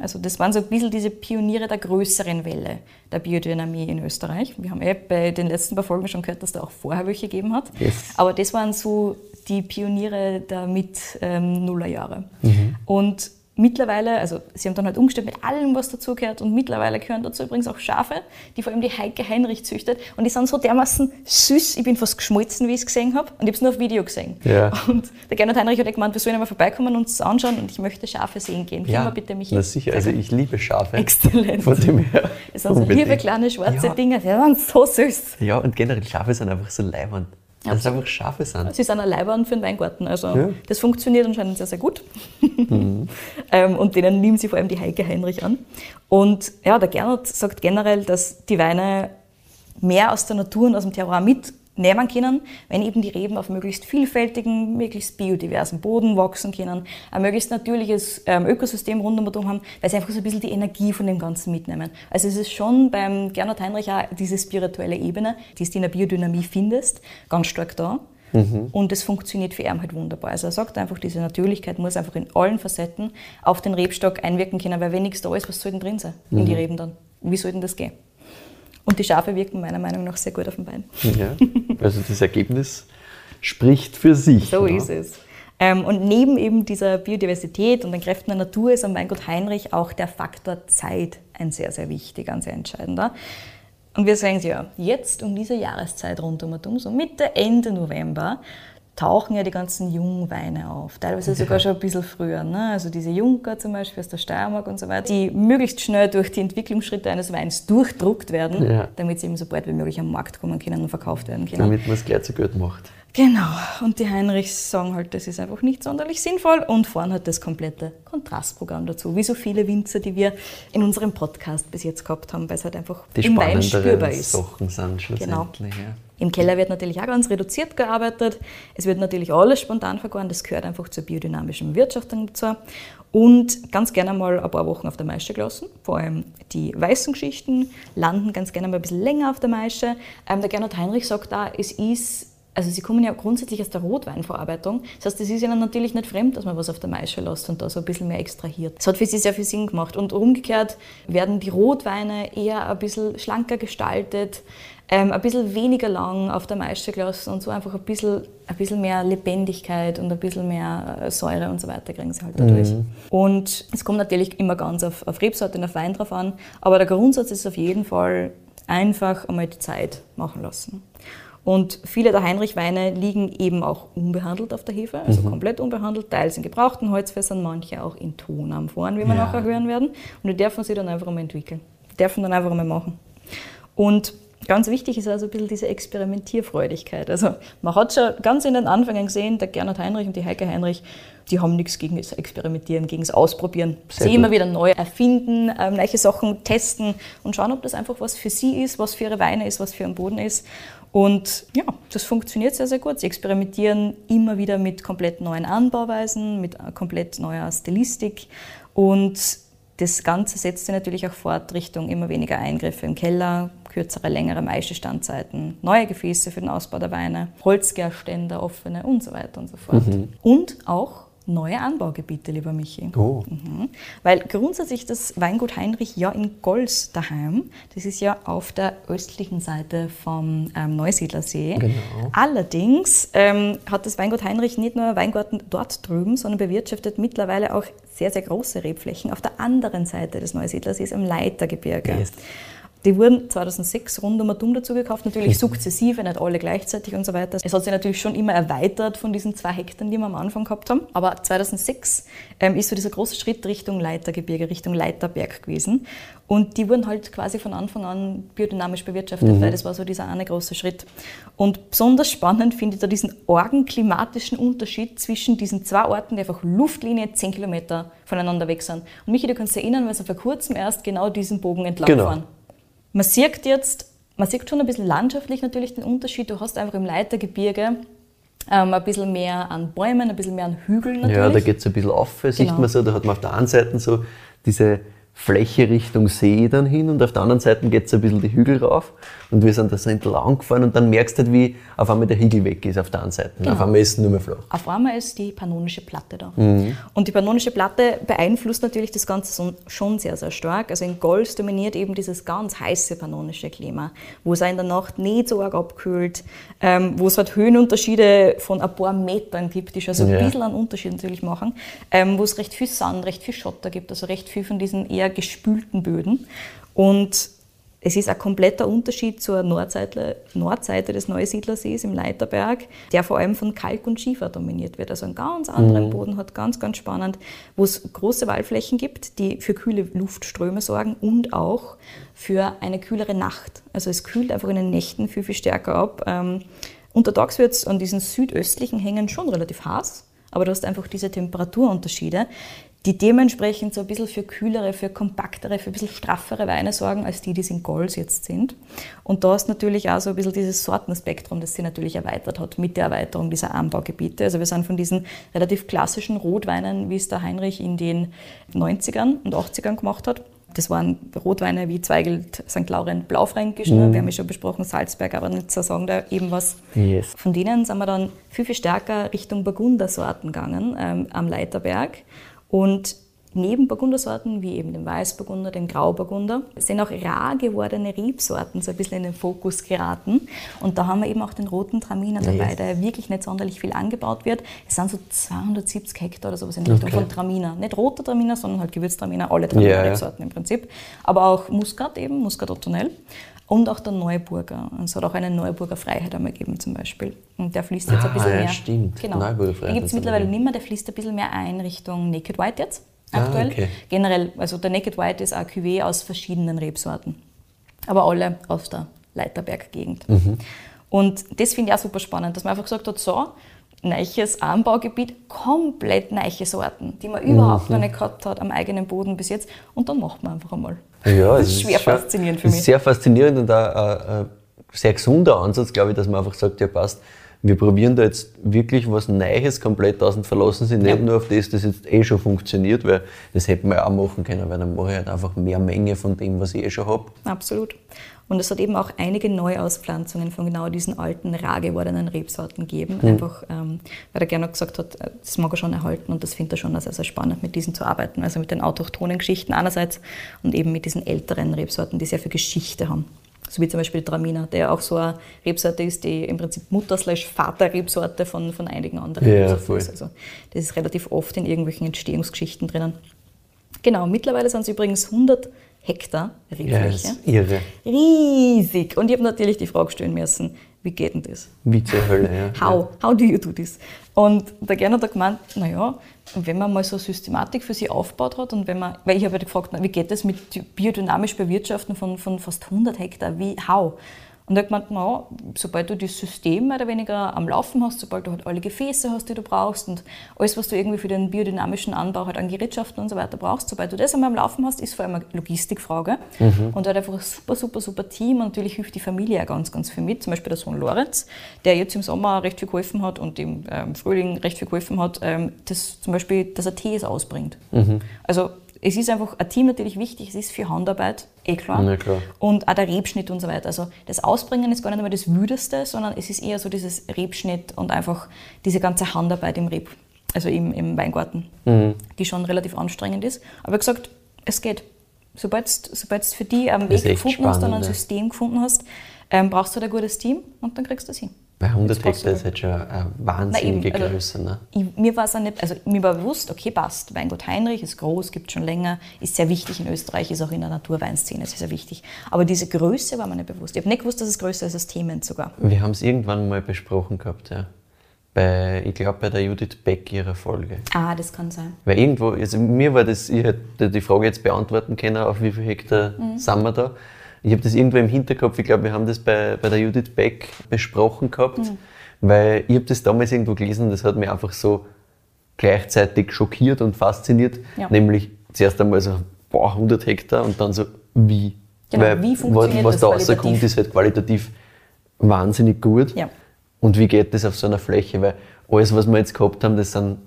Also das waren so ein bisschen diese Pioniere der größeren Welle der Biodynamie in Österreich. Wir haben eh bei den letzten paar Folgen schon gehört, dass da auch vorher welche gegeben hat. Yes. Aber das waren so die Pioniere der Mit-Nullerjahre. Ähm, mhm. Und mittlerweile, also sie haben dann halt umgestellt mit allem, was dazugehört und mittlerweile gehören dazu übrigens auch Schafe, die vor allem die Heike Heinrich züchtet und die sind so dermaßen süß, ich bin fast geschmolzen, wie ich es gesehen habe und ich habe es nur auf Video gesehen. Ja. Und der Gernot Heinrich hat gemeint, wir sollen einmal vorbeikommen und uns anschauen und ich möchte Schafe sehen gehen. Ja, bitte mich na sicher, also ich liebe Schafe. Exzellent. Von dem her. Es sind so liebe kleine schwarze ja. Dinge, die sind so süß. Ja, und generell Schafe sind einfach so leibend. Dass es einfach Schafe sind. Sie sind ein Leibwand für den Weingarten. Also ja. das funktioniert anscheinend sehr, sehr gut. Mhm. ähm, und denen nehmen sie vor allem die Heike Heinrich an. Und ja, der Gernot sagt generell, dass die Weine mehr aus der Natur und aus dem Terroir mit nehmen können, wenn eben die Reben auf möglichst vielfältigen, möglichst biodiversen Boden wachsen können, ein möglichst natürliches ähm, Ökosystem rund um haben, weil sie einfach so ein bisschen die Energie von dem Ganzen mitnehmen. Also es ist schon beim Gernot Heinrich auch diese spirituelle Ebene, die du in der Biodynamie findest, ganz stark da. Mhm. Und es funktioniert für ihn halt wunderbar. Also er sagt einfach, diese Natürlichkeit muss einfach in allen Facetten auf den Rebstock einwirken können, weil wenn nichts da ist, was soll denn drin sein mhm. in die mhm. Reben dann? Wie soll denn das gehen? Und die Schafe wirken meiner Meinung nach sehr gut auf den Wein. Ja, also das Ergebnis spricht für sich. So ja. ist es. Ähm, und neben eben dieser Biodiversität und den Kräften der Natur ist am Weingut Heinrich auch der Faktor Zeit ein sehr, sehr wichtiger, ein sehr entscheidender. Und wir sagen es ja, jetzt um diese Jahreszeit rundum und um, so Mitte, Ende November, tauchen ja die ganzen Jungweine auf, teilweise sogar schon ein bisschen früher. Ne? Also diese Junker zum Beispiel aus der Steiermark und so weiter, die möglichst schnell durch die Entwicklungsschritte eines Weins durchdruckt werden, ja. damit sie eben so bald wie möglich am Markt kommen können und verkauft werden können. Damit man es gleich zu gut macht. Genau, und die Heinrichs sagen halt, das ist einfach nicht sonderlich sinnvoll und fahren halt das komplette Kontrastprogramm dazu, wie so viele Winzer, die wir in unserem Podcast bis jetzt gehabt haben, weil es halt einfach die im Wein spürbar ist. Sachen sind schlussendlich. Genau. Ja. Im Keller wird natürlich auch ganz reduziert gearbeitet. Es wird natürlich alles spontan vergoren, das gehört einfach zur biodynamischen Wirtschaftung dazu. Und ganz gerne mal ein paar Wochen auf der Maische gelassen. Vor allem die weißen Geschichten landen ganz gerne mal ein bisschen länger auf der Maische. Ähm, der Gernot Heinrich sagt da, es ist also sie kommen ja grundsätzlich aus der Rotweinverarbeitung. Das heißt, es ist ihnen natürlich nicht fremd, dass man was auf der Maische lässt und da so ein bisschen mehr extrahiert. Das hat für sie sehr viel Sinn gemacht. Und umgekehrt werden die Rotweine eher ein bisschen schlanker gestaltet, ähm, ein bisschen weniger lang auf der Maische gelassen und so einfach ein bisschen, ein bisschen mehr Lebendigkeit und ein bisschen mehr äh, Säure und so weiter kriegen sie halt dadurch. Mhm. Und es kommt natürlich immer ganz auf, auf Rebsorte und auf Wein drauf an, aber der Grundsatz ist auf jeden Fall einfach einmal die Zeit machen lassen. Und viele der Heinrich-Weine liegen eben auch unbehandelt auf der Hefe, also mhm. komplett unbehandelt, teils in gebrauchten Holzfässern, manche auch in Tonamphoren, wie wir ja. nachher hören werden. Und die dürfen sie dann einfach mal entwickeln. Die dürfen dann einfach mal machen. Und ganz wichtig ist also ein bisschen diese Experimentierfreudigkeit. Also man hat schon ganz in den Anfängen gesehen, der Gernot Heinrich und die Heike Heinrich, die haben nichts gegen das Experimentieren, gegen das Ausprobieren. Sehr sie gut. immer wieder neu erfinden, ähm, neue Sachen testen und schauen, ob das einfach was für sie ist, was für ihre Weine ist, was für ihren Boden ist. Und ja, das funktioniert sehr, sehr gut. Sie experimentieren immer wieder mit komplett neuen Anbauweisen, mit komplett neuer Stilistik und das Ganze setzt sich natürlich auch fort Richtung immer weniger Eingriffe im Keller, kürzere, längere Maischestandzeiten, neue Gefäße für den Ausbau der Weine, Holzgärständer, offene und so weiter und so fort. Mhm. Und auch neue Anbaugebiete, lieber Michi. Oh. Mhm. Weil grundsätzlich das Weingut Heinrich ja in Golz daheim, das ist ja auf der östlichen Seite vom ähm, Neusiedlersee. Genau. Allerdings ähm, hat das Weingut Heinrich nicht nur Weingarten dort drüben, sondern bewirtschaftet mittlerweile auch sehr, sehr große Rebflächen auf der anderen Seite des Neusiedlersees am Leitergebirge. Yes. Die wurden 2006 rund um Atom dazu gekauft, natürlich sukzessive, nicht alle gleichzeitig und so weiter. Es hat sich natürlich schon immer erweitert von diesen zwei Hektar, die wir am Anfang gehabt haben. Aber 2006 ähm, ist so dieser große Schritt Richtung Leitergebirge, Richtung Leiterberg gewesen. Und die wurden halt quasi von Anfang an biodynamisch bewirtschaftet, mhm. weil das war so dieser eine große Schritt. Und besonders spannend finde ich da diesen argen klimatischen Unterschied zwischen diesen zwei Orten, die einfach Luftlinie 10 Kilometer voneinander weg sind. Und Michi, du kannst dich erinnern, weil sie vor kurzem erst genau diesen Bogen entlang genau. fahren. Man sieht jetzt, man sieht schon ein bisschen landschaftlich natürlich den Unterschied. Du hast einfach im Leitergebirge ähm, ein bisschen mehr an Bäumen, ein bisschen mehr an Hügeln natürlich. Ja, da geht es ein bisschen auf, sieht genau. man so. Da hat man auf der einen Seite so diese Fläche Richtung See dann hin und auf der anderen Seite geht es ein bisschen die Hügel rauf und wir sind da so entlang gefahren und dann merkst du halt, wie auf einmal der Hügel weg ist auf der anderen Seite. Genau. Auf einmal ist es nur mehr flach. Auf einmal ist die pannonische Platte da. Mhm. Und die pannonische Platte beeinflusst natürlich das Ganze schon sehr, sehr stark. Also in Golz dominiert eben dieses ganz heiße pannonische Klima, wo es in der Nacht nicht so arg abkühlt, ähm, wo es halt Höhenunterschiede von ein paar Metern gibt, die schon so ja. ein bisschen einen Unterschied natürlich machen, ähm, wo es recht viel Sand, recht viel Schotter gibt, also recht viel von diesen eher gespülten Böden. Und es ist ein kompletter Unterschied zur Nordseite, Nordseite des Neusiedlersees im Leiterberg, der vor allem von Kalk und Schiefer dominiert wird. Also einen ganz anderen mhm. Boden hat, ganz, ganz spannend, wo es große Waldflächen gibt, die für kühle Luftströme sorgen und auch für eine kühlere Nacht. Also es kühlt einfach in den Nächten viel, viel stärker ab. Ähm, untertags wird es an diesen südöstlichen Hängen schon relativ heiß, aber du hast einfach diese Temperaturunterschiede, die dementsprechend so ein bisschen für kühlere, für kompaktere, für ein bisschen straffere Weine sorgen, als die, die es in Golds jetzt sind. Und da ist natürlich auch so ein bisschen dieses Sortenspektrum, das sie natürlich erweitert hat mit der Erweiterung dieser Anbaugebiete. Also wir sind von diesen relativ klassischen Rotweinen, wie es der Heinrich in den 90ern und 80ern gemacht hat, das waren Rotweine wie Zweigelt, St. Laurent, Blaufränkisch, mhm. wir haben ja schon besprochen, Salzberg, aber nicht so sagen da eben was. Yes. Von denen sind wir dann viel, viel stärker Richtung Burgundersorten gegangen ähm, am Leiterberg. Und neben Burgundersorten wie eben dem Weißburgunder, dem Grauburgunder, sind auch rar gewordene Rebsorten so ein bisschen in den Fokus geraten. Und da haben wir eben auch den roten Traminer dabei, yes. der wirklich nicht sonderlich viel angebaut wird. Es sind so 270 Hektar oder sowas in Richtung okay. von Traminer. Nicht roter Traminer, sondern halt Gewürztraminer, alle Traminer-Rebsorten yeah. im Prinzip. Aber auch Muscat eben, Muscat Ottonel. Und auch der Neuburger. Es hat auch eine Neuburger Freiheit einmal gegeben zum Beispiel. Und der fließt jetzt ah, ein bisschen ja, mehr. stimmt. Genau. Neuburger Freiheit. Den gibt es mittlerweile nicht mehr, der fließt ein bisschen mehr ein Richtung Naked White jetzt. Ah, aktuell. Ah, okay. Generell, also der Naked White ist ein Cuvée aus verschiedenen Rebsorten. Aber alle aus der Leiterberg-Gegend. Mhm. Und das finde ich auch super spannend, dass man einfach gesagt hat, so, neues Anbaugebiet, komplett neue Sorten, die man überhaupt mhm. noch nicht gehabt hat am eigenen Boden bis jetzt. Und dann macht man einfach einmal. Ja, das ist schwer faszinierend für mich. Sehr faszinierend und auch ein sehr gesunder Ansatz, glaube ich, dass man einfach sagt, ja passt, wir probieren da jetzt wirklich was Neues komplett aus und verlassen sich nicht ja. nur auf das, das jetzt eh schon funktioniert, weil das hätten wir ja auch machen können, weil dann mache ich halt einfach mehr Menge von dem, was ich eh schon habe. Absolut. Und es hat eben auch einige Neuauspflanzungen von genau diesen alten, rar gewordenen Rebsorten gegeben. Mhm. Einfach, ähm, weil er gerne gesagt hat, äh, das mag er schon erhalten und das findet er schon sehr, sehr spannend, mit diesen zu arbeiten. Also mit den autochthonen Geschichten einerseits und eben mit diesen älteren Rebsorten, die sehr viel Geschichte haben. So wie zum Beispiel Traminer, der auch so eine Rebsorte ist, die im Prinzip Mutter-Vater-Rebsorte von, von einigen anderen ja, voll. ist. Also das ist relativ oft in irgendwelchen Entstehungsgeschichten drinnen. Genau, mittlerweile sind es übrigens 100 Hektar Rebfläche. Ja, irre. Riesig. Und ich habe natürlich die Frage stellen müssen, wie geht denn das? Wie zur Hölle, ja. How, how do you do this? Und der Gernot hat gemeint, naja, wenn man mal so Systematik für sich aufgebaut hat und wenn man, weil ich habe ja gefragt, wie geht das mit biodynamisch Bewirtschaften von, von fast 100 Hektar, wie, how? Und er hat gemeint, na, sobald du das System mehr oder weniger am Laufen hast, sobald du halt alle Gefäße hast, die du brauchst und alles, was du irgendwie für den biodynamischen Anbau halt an Gerätschaften und so weiter brauchst, sobald du das einmal am Laufen hast, ist vor allem eine Logistikfrage. Mhm. Und er hat einfach ein super, super, super Team und natürlich hilft die Familie auch ganz, ganz viel mit. Zum Beispiel der Sohn Lorenz, der jetzt im Sommer recht viel geholfen hat und im ähm, Frühling recht viel geholfen hat, ähm, das zum Beispiel, dass er Tees ausbringt. Mhm. Also es ist einfach ein Team natürlich wichtig, es ist für Handarbeit, eh klar. Ja, klar. Und auch der Rebschnitt und so weiter. Also das Ausbringen ist gar nicht einmal das Wüdeste, sondern es ist eher so dieses Rebschnitt und einfach diese ganze Handarbeit im Reb, also im, im Weingarten, mhm. die schon relativ anstrengend ist. Aber gesagt, es geht. Sobald du für die einen Weg gefunden spannend, hast und ein System gefunden hast, ähm, brauchst du halt ein gutes Team und dann kriegst du es hin. Bei 100 It's Hektar ist halt schon eine wahnsinnige Na eben, also- Größe. Ne? Ich, mir war es nicht, also mir war bewusst, okay, passt, Weingut Heinrich ist groß, gibt schon länger, ist sehr wichtig in Österreich, ist auch in der Naturweinszene sehr, sehr wichtig. Aber diese Größe war mir nicht bewusst. Ich habe nicht gewusst, dass es größer ist als Themen sogar. Wir haben es irgendwann mal besprochen gehabt, ja. Bei, ich glaube, bei der Judith Beck ihrer Folge. Ah, das kann sein. Weil irgendwo, also mir war das, ich hätte die Frage jetzt beantworten können, auf wie viel Hektar Mhm. sind wir da. Ich habe das irgendwo im Hinterkopf, ich glaube, wir haben das bei, bei der Judith Beck besprochen gehabt, Mhm. weil ich habe das damals irgendwo gelesen und das hat mich einfach so gleichzeitig schockiert und fasziniert. Ja. Nämlich zuerst einmal so, boah, 100 Hektar und dann so, wie? Genau, weil wie funktioniert was das da rauskommt, ist halt qualitativ wahnsinnig gut. Ja. Und wie geht das auf so einer Fläche? Weil alles, was wir jetzt gehabt haben, das sind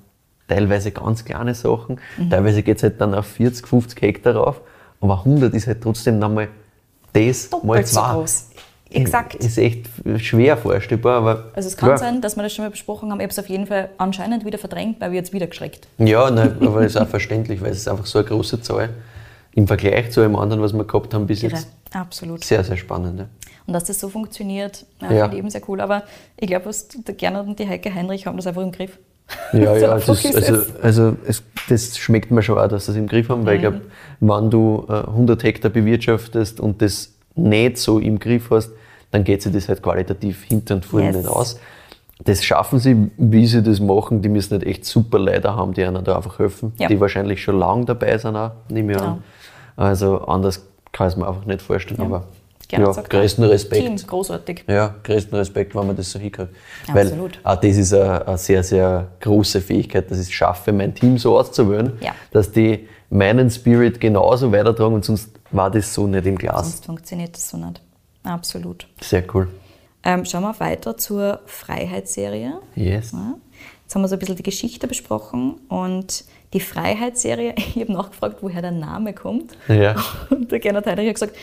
teilweise ganz kleine Sachen. Mhm. Teilweise geht es halt dann auf 40, 50 Hektar rauf. Aber 100 ist halt trotzdem nochmal das Doppelt mal so zwei. groß. Exakt. Ist echt schwer vorstellbar, aber. Also es kann klar. sein, dass wir das schon mal besprochen haben. Ich habe es auf jeden Fall anscheinend wieder verdrängt, weil wir jetzt wieder geschreckt. Ja, nein, aber es ist auch verständlich, weil es ist einfach so eine große Zahl. Im Vergleich zu allem anderen, was wir gehabt haben, bis Irre. jetzt Absolut. sehr, sehr spannend. Ja. Und dass das so funktioniert, ja, Ja. finde ich eben sehr cool. Aber ich glaube, was der Gernot und die Heike Heinrich haben das einfach im Griff. Ja, So ja, ist also, also es, das schmeckt mir schon auch, dass sie es im Griff haben, weil ich glaube, wenn du äh, 100 Hektar bewirtschaftest und das nicht so im Griff hast, dann geht sich das halt qualitativ hinter und vorne Yes. nicht aus. Das schaffen sie, wie sie das machen. Die müssen nicht echt super Leiter haben, die einer da einfach helfen, Ja. die wahrscheinlich schon lange dabei sind, auch, nehme ich Genau. an. Also anders kann ich es mir einfach nicht vorstellen. Aber Gernot ja, größten Respekt. Team, großartig. Ja, größten Respekt, wenn man das so hinkriegt. Absolut. Weil auch das ist eine, eine sehr, sehr große Fähigkeit, dass ich es schaffe, mein Team so auszuwählen, Ja. dass die meinen Spirit genauso weitertragen und sonst war das so nicht im Glas. Sonst funktioniert das so nicht. Absolut. Sehr cool. Ähm, schauen wir weiter zur Freiheitsserie. Yes. Ja. Jetzt haben wir so ein bisschen die Geschichte besprochen und die Freiheitsserie, ich habe nachgefragt, woher der Name kommt. Ja. Und der Gernot Heinrich hat gesagt,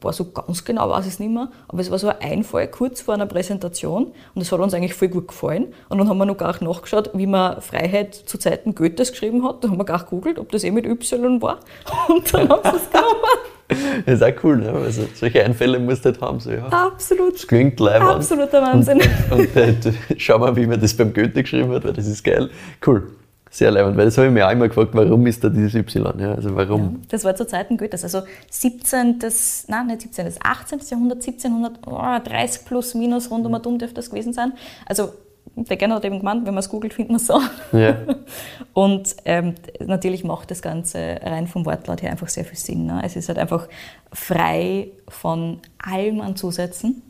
boah, so ganz genau weiß ich es nicht mehr, aber es war so ein Einfall kurz vor einer Präsentation und das hat uns eigentlich voll gut gefallen. Und dann haben wir noch gar nicht nachgeschaut, wie man Freiheit zu Zeiten Goethes geschrieben hat. Da haben wir gar gegoogelt, ob das eh mit Y war. Und dann haben sie es genommen. Das ist auch cool, ne? also solche Einfälle musst du halt haben. So, ja. Absolut. Das klingt leibend. Absoluter Wahnsinn. Und, und äh, du- schau mal, wie man das beim Goethe geschrieben hat, weil das ist geil. Cool. Sehr leibend, weil das habe ich mir auch immer gefragt, warum ist da dieses Y? Ja, also warum? Das war zu Zeiten Goethes, also 17., nein, nicht 17., das 18. Jahrhundert, 1730 plus minus rund um und um dürfte das gewesen sein. Also der Gernot hat eben gemeint, wenn man es googelt, findet man es so. Ja. Und ähm, natürlich macht das Ganze rein vom Wortlaut her einfach sehr viel Sinn. Ne? Es ist halt einfach frei von allem an Zusätzen.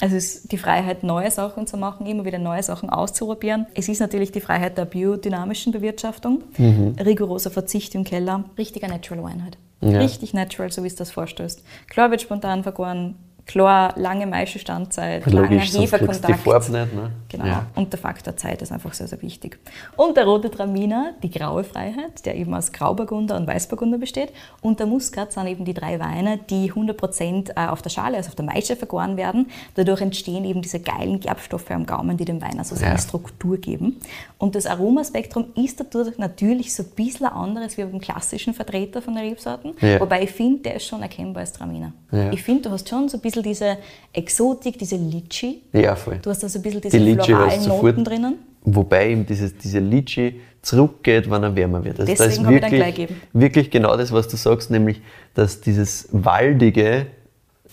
Es ist die Freiheit, neue Sachen zu machen, immer wieder neue Sachen auszuprobieren. Es ist natürlich die Freiheit der biodynamischen Bewirtschaftung, rigoroser Verzicht im Keller, richtiger Natural Wine halt. Ja. Richtig natural, so wie es das vorstößt. Klar wird spontan vergoren, klar lange Maischestandzeit, langer Logisch, kriegst du die Hefekontakt. Farbe nicht. Ne? Genau. Ja. Und der Faktor Zeit ist einfach sehr, sehr wichtig. Und der rote Traminer, die graue Freiheit, der eben aus Grauburgunder und Weißburgunder besteht. Und der Muskat sind eben die drei Weine, die 100% äh, auf der Schale, also auf der Maische vergoren werden. Dadurch entstehen eben diese geilen Gerbstoffe am Gaumen, die dem Wein also seine Ja. Struktur geben. Und das Aromaspektrum ist dadurch natürlich so ein bisschen anderes wie beim klassischen Vertreter von den Rebsorten. Ja. Wobei ich finde, der ist schon erkennbar als Traminer. Ich finde, du hast schon so ein bisschen diese Exotik, diese Litchi. ja, voll. Du hast da so ein bisschen diese Die Litschi floralen Noten sofort. drinnen. Wobei ihm dieses, diese Litschi zurückgeht, wenn er wärmer wird. Also Deswegen ist habe ich dann gleich gegeben. wirklich genau das, was du sagst, nämlich, dass dieses Waldige,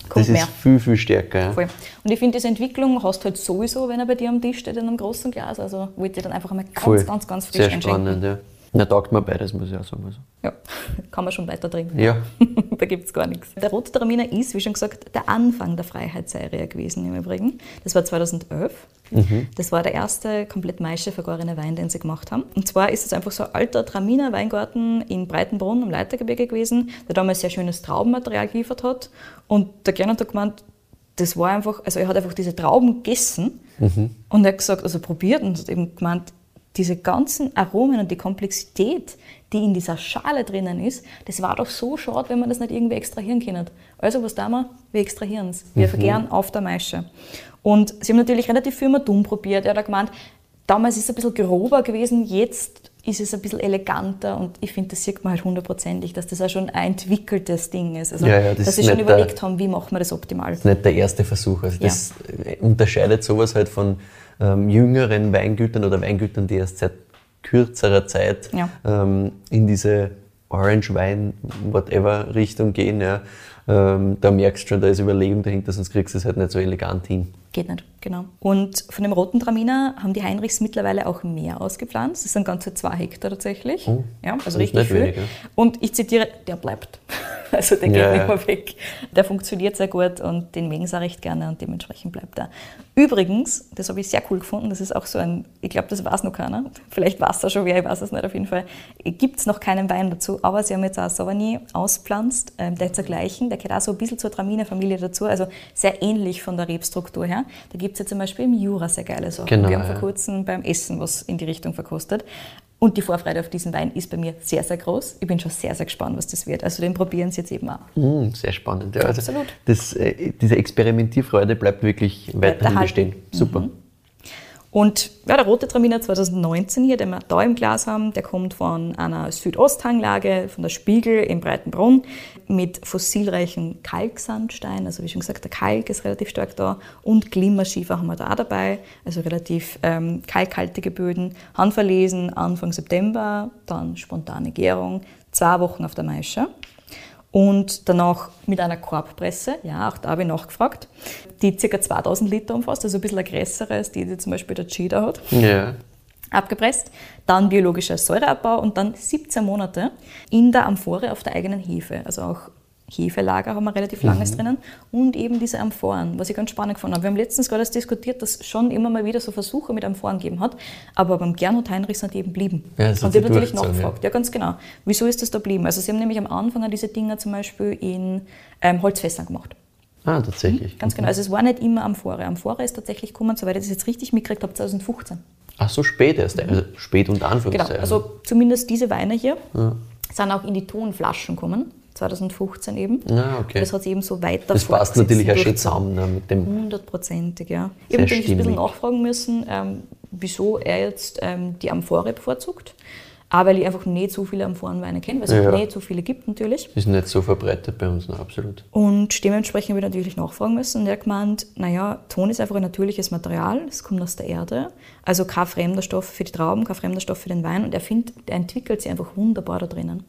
Kommt das ist mehr. viel, viel stärker. Voll. Und ich finde, diese Entwicklung hast du halt sowieso, wenn er bei dir am Tisch steht in einem großen Glas. Also wollte ich dann einfach einmal ganz, Voll. ganz, ganz frisch Sehr einschenken. spannend, ja. Na, taugt mir beides, muss ich auch sagen. Also. Ja, kann man schon weiter trinken. Ja, da gibt es gar nichts. Der Rote Traminer ist, wie schon gesagt, der Anfang der Freiheitsserie gewesen im Übrigen. Das war 2011. Das war der erste komplett maische vergorene Wein, den sie gemacht haben. Und zwar ist es einfach so ein alter Traminer Weingarten in Breitenbrunn am Leitergebirge gewesen, der damals sehr schönes Traubenmaterial geliefert hat. Und der Gernot hat gemeint, das war einfach, also er hat einfach diese Trauben gegessen und er hat gesagt, also probiert und hat eben gemeint, diese ganzen Aromen und die Komplexität, die in dieser Schale drinnen ist, das war doch so schade, wenn man das nicht irgendwie extrahieren kann. Also was tun wir? Wir extrahieren es. Wir vergären auf der Maische. Und sie haben natürlich relativ viel Matum probiert. Er hat gemeint, damals ist es ein bisschen grober gewesen, jetzt ist es ein bisschen eleganter und ich finde, das sieht man halt hundertprozentig, dass das auch schon ein entwickeltes Ding ist. Also, Ja, ja, das dass sie schon überlegt der- haben, wie machen wir das optimal. Das ist nicht der erste Versuch. Also das äh, unterscheidet sowas halt von ähm, jüngeren Weingütern oder Weingütern, die erst seit kürzerer Zeit Ja. ähm, in diese Orange Wein, whatever Richtung gehen. Ja. Ähm, da merkst du schon, da ist Überlegung dahinter, sonst kriegst du es halt nicht so elegant hin. Geht nicht, genau. Und von dem roten Traminer haben die Heinrichs mittlerweile auch mehr ausgepflanzt. Das sind ganze zwei Hektar tatsächlich. Oh, ja, also richtig viel. wenig, ja. Und ich zitiere, der bleibt. Also der geht Ja, nicht mehr weg. Der funktioniert sehr gut und den mögen sie auch recht gerne und dementsprechend bleibt er. Übrigens, das habe ich sehr cool gefunden, das ist auch so ein, ich glaube, das weiß noch keiner. Vielleicht weiß da schon wer, ich weiß es nicht auf jeden Fall. Gibt es noch keinen Wein dazu, aber sie haben jetzt auch Sauvigny auspflanzt, ähm, der zur gleichen, der gehört auch so ein bisschen zur Traminer-Familie dazu, also sehr ähnlich von der Rebstruktur her. Da gibt es ja zum Beispiel im Jura sehr geile Sachen. Genau, Wir haben ja. vor kurzem beim Essen was in die Richtung verkostet. Und die Vorfreude auf diesen Wein ist bei mir sehr, sehr groß. Ich bin schon sehr, sehr gespannt, was das wird. Also den probieren sie jetzt eben auch. Mm, sehr spannend. Ja. Also Absolut. Das, äh, diese Experimentierfreude bleibt wirklich weiterhin bestehen. Super. Und ja, der rote Traminer 2019 hier, den wir da im Glas haben, der kommt von einer Südosthanglage, von der Spiegel im Breitenbrunn, mit fossilreichen Kalksandstein. Also wie schon gesagt, der Kalk ist relativ stark da. Und Glimmerschiefer haben wir da auch dabei, also relativ ähm, kalkhaltige Böden. Handverlesen Anfang September, dann spontane Gärung, zwei Wochen auf der Maische. Und danach mit einer Korbpresse, ja, auch da habe ich nachgefragt, die ca. 2000 Liter umfasst, also ein bisschen größere als die, die zum Beispiel der Cheetah hat, Ja. abgepresst. Dann biologischer Säureabbau und dann 17 Monate in der Amphore auf der eigenen Hefe. Also auch Hefelager haben wir relativ langes drinnen und eben diese Amphoren, was ich ganz spannend gefunden habe. Wir haben letztens gerade das diskutiert, dass es schon immer mal wieder so Versuche mit Amphoren gegeben hat, aber beim Gernot Heinrich sind die eben blieben. Ja, und ich habe natürlich nachgefragt. Ja, ganz genau. Wieso ist das da blieben? Also sie haben nämlich am Anfang diese Dinger zum Beispiel in ähm, Holzfässern gemacht. Ah, tatsächlich. Ganz genau. Also es war nicht immer Amphore. Amphore ist tatsächlich gekommen, soweit ich das jetzt richtig mitgekriegt habe, 2015. Ach so spät erst, also spät unter Genau. Anführungszeichen. Also zumindest diese Weine hier sind auch in die Tonflaschen gekommen, 2015 eben. Ah, okay. Das hat sich eben so weiter das passt natürlich auch schön zusammen ne, mit dem. Hundertprozentig, ja. Ich habe natürlich ein bisschen nachfragen müssen, ähm, wieso er jetzt ähm, die Amphore bevorzugt. Auch weil ich einfach nicht so viele Amphorenweine kenne, weil es Ja. auch nicht so viele gibt natürlich. Ist nicht so verbreitet bei uns, ne, absolut. Und dementsprechend habe ich natürlich nachfragen müssen. Und er hat gemeint, naja, Ton ist einfach ein natürliches Material, es kommt aus der Erde. Also kein fremder Stoff für die Trauben, kein fremder Stoff für den Wein. Und er findet, er entwickelt sich einfach wunderbar da drinnen.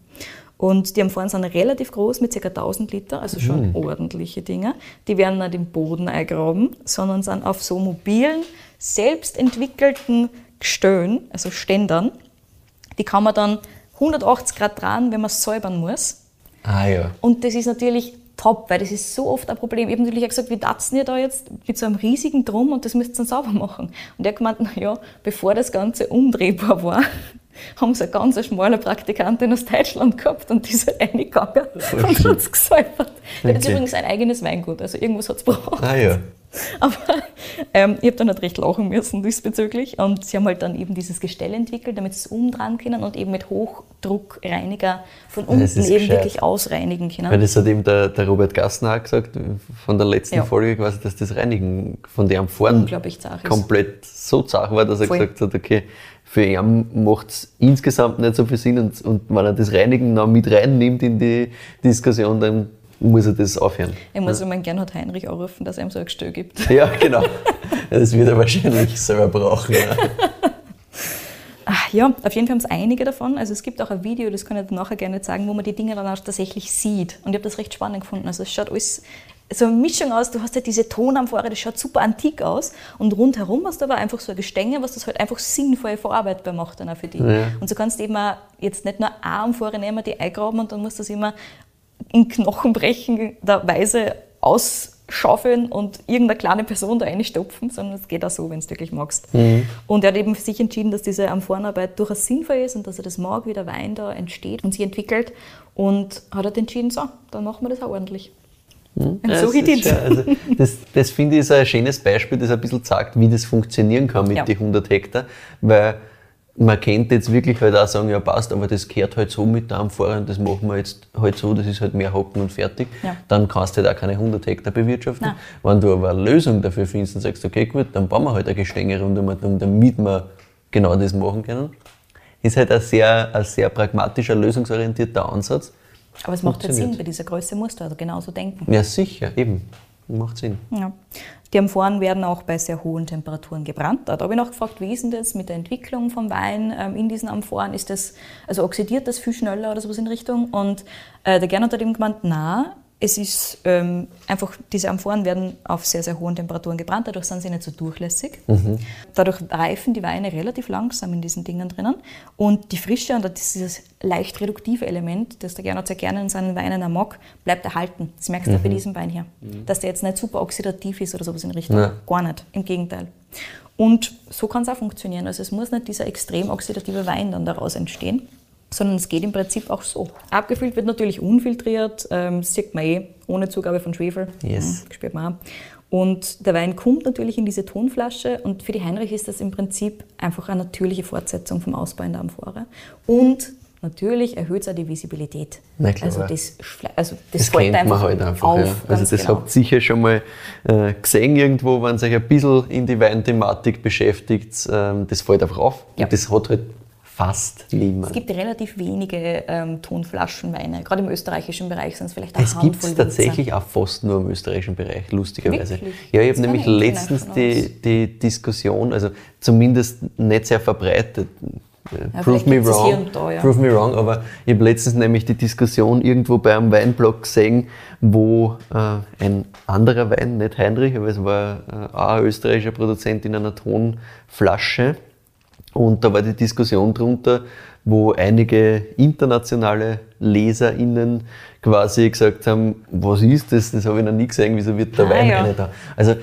Und die Amphoren sind relativ groß, mit ca. 1000 Liter, also schon ordentliche Dinge. Die werden nicht im Boden eingraben, sondern sind auf so mobilen, selbstentwickelten Gestön, also Ständern. Die kann man dann 180 Grad dran, wenn man es säubern muss. Ah ja. Und das ist natürlich top, weil das ist so oft ein Problem. Ich habe natürlich auch gesagt, wie tatzen ihr da jetzt mit so einem riesigen Drum und das müsst ihr dann sauber machen. Und er hat gemeint, naja, bevor das Ganze umdrehbar war, haben sie eine ganz schmale Praktikantin aus Deutschland gehabt und die ist halt reingegangen und hat es gesäubert. Das ist Okay. übrigens ein eigenes Weingut, also irgendwas hat es gebraucht. Ah ja. Aber ähm, ich habe dann halt recht lachen müssen diesbezüglich. Und sie haben halt dann eben dieses Gestell entwickelt, damit sie es umdrehen können und eben mit Hochdruckreiniger von unten eben gescheit. wirklich ausreinigen können. Weil das hat eben der, der Robert Gassner auch gesagt, von der letzten Ja. Folge quasi, dass das Reinigen von Unglaublich zart ist. komplett so zart war, dass er Voll. gesagt hat, okay, für ihn macht es insgesamt nicht so viel Sinn und, und wenn er das Reinigen noch mit reinnimmt in die Diskussion, dann muss er das aufhören. Ich muss immer Gernot Heinrich anrufen, dass er ihm so ein Gestell gibt. Ja, genau. Ja, Das wird er wahrscheinlich selber brauchen. Ja. Ach ja, auf jeden Fall haben es einige davon. Also es gibt auch ein Video, das kann ich nachher gerne zeigen, wo man die Dinge dann auch tatsächlich sieht. Und ich habe das recht spannend gefunden. Also es schaut alles so eine Mischung aus, du hast ja diese Tonamphore, das schaut super antik aus und rundherum hast du aber einfach so ein Gestänge, was das halt einfach sinnvoll verarbeitbar macht dann auch für dich. Ja. Und so kannst du eben auch jetzt nicht nur eine Amphore nehmen, die eingraben und dann musst du das immer in Knochenbrechen der Weise ausschaufeln und irgendeine kleine Person da reinstopfen, sondern es geht auch so, wenn du es wirklich magst. Und er hat eben für sich entschieden, dass diese Amphorenarbeit durchaus sinnvoll ist und dass er das mag, wie der Wein da entsteht und sich entwickelt. Und hat halt entschieden, so, dann machen wir das auch ordentlich. Ja, so geht es. schon- also, das, das finde ich ist ein schönes Beispiel, das ein bisschen zeigt, wie das funktionieren kann mit Ja. den 100 Hektar, weil man könnte jetzt wirklich halt auch sagen, ja passt, aber das gehört halt so mit Amphore und das machen wir jetzt halt so, das ist halt mehr Hocken und fertig. Ja. Dann kannst du halt auch keine 100 Hektar bewirtschaften. Nein. Wenn du aber eine Lösung dafür findest und sagst, okay gut, dann bauen wir halt ein Gestänge rundum, und um, damit wir genau das machen können, ist halt ein sehr, ein sehr pragmatischer, lösungsorientierter Ansatz. Aber es macht halt. Sinn, bei dieser Größe musst du also genauso denken. Ja, sicher, eben. Macht Sinn. Ja. Die Amphoren werden auch bei sehr hohen Temperaturen gebrannt. Da habe ich noch gefragt, wie ist denn das mit der Entwicklung vom Wein ähm, in diesen Amphoren? Ist das, also oxidiert das viel schneller oder sowas in Richtung? Und äh, der Gernot hat eben gemeint, na, es ist ähm, einfach, diese Amphoren werden auf sehr, sehr hohen Temperaturen gebrannt, dadurch sind sie nicht so durchlässig. Dadurch reifen die Weine relativ langsam in diesen Dingen drinnen. Und die Frische und dieses leicht reduktive Element, das der Gernot sehr gerne in seinen Weinen mag, bleibt erhalten. Das merkst du auch bei diesem Wein hier. Dass der jetzt nicht super oxidativ ist oder sowas in Richtung. Ja. Gar nicht, im Gegenteil. Und so kann es auch funktionieren. Also es muss nicht dieser extrem oxidative Wein dann daraus entstehen, sondern es geht im Prinzip auch so. Abgefüllt wird natürlich unfiltriert, ähm, sieht man eh, ohne Zugabe von Schwefel. Yes. Mhm, spürt man auch. Und der Wein kommt natürlich in diese Tonflasche und für die Heinrich ist das im Prinzip einfach eine natürliche Fortsetzung vom Ausbau in der Amphore. Und natürlich erhöht es auch die Visibilität. Na klar. Also das, also das, Das kennt man einfach halt einfach. auf. ja. Also das genau. habt ihr sicher schon mal äh, gesehen irgendwo, wenn sich ein bisschen in die Weinthematik beschäftigt. Ähm, das fällt einfach auf. Ja. Und das hat halt fast niemand. Es gibt relativ wenige ähm, Tonflaschenweine. Gerade im österreichischen Bereich sind es vielleicht eine Es gibt es tatsächlich auch fast nur im österreichischen Bereich, lustigerweise. Wirklich? Ja, ich habe nämlich letztens die, die Diskussion, also zumindest nicht sehr verbreitet, äh, Ja, prove me wrong, da, ja. prove me wrong, aber ich habe letztens nämlich die Diskussion irgendwo bei einem Weinblog gesehen, wo äh, ein anderer Wein, nicht Heinrich, aber es war äh, auch ein österreichischer Produzent in einer Tonflasche, und da war die Diskussion drunter, wo einige internationale LeserInnen quasi gesagt haben, was ist das? Das habe ich noch nie gesehen, wieso wird der Ah, Wein ja. da? Also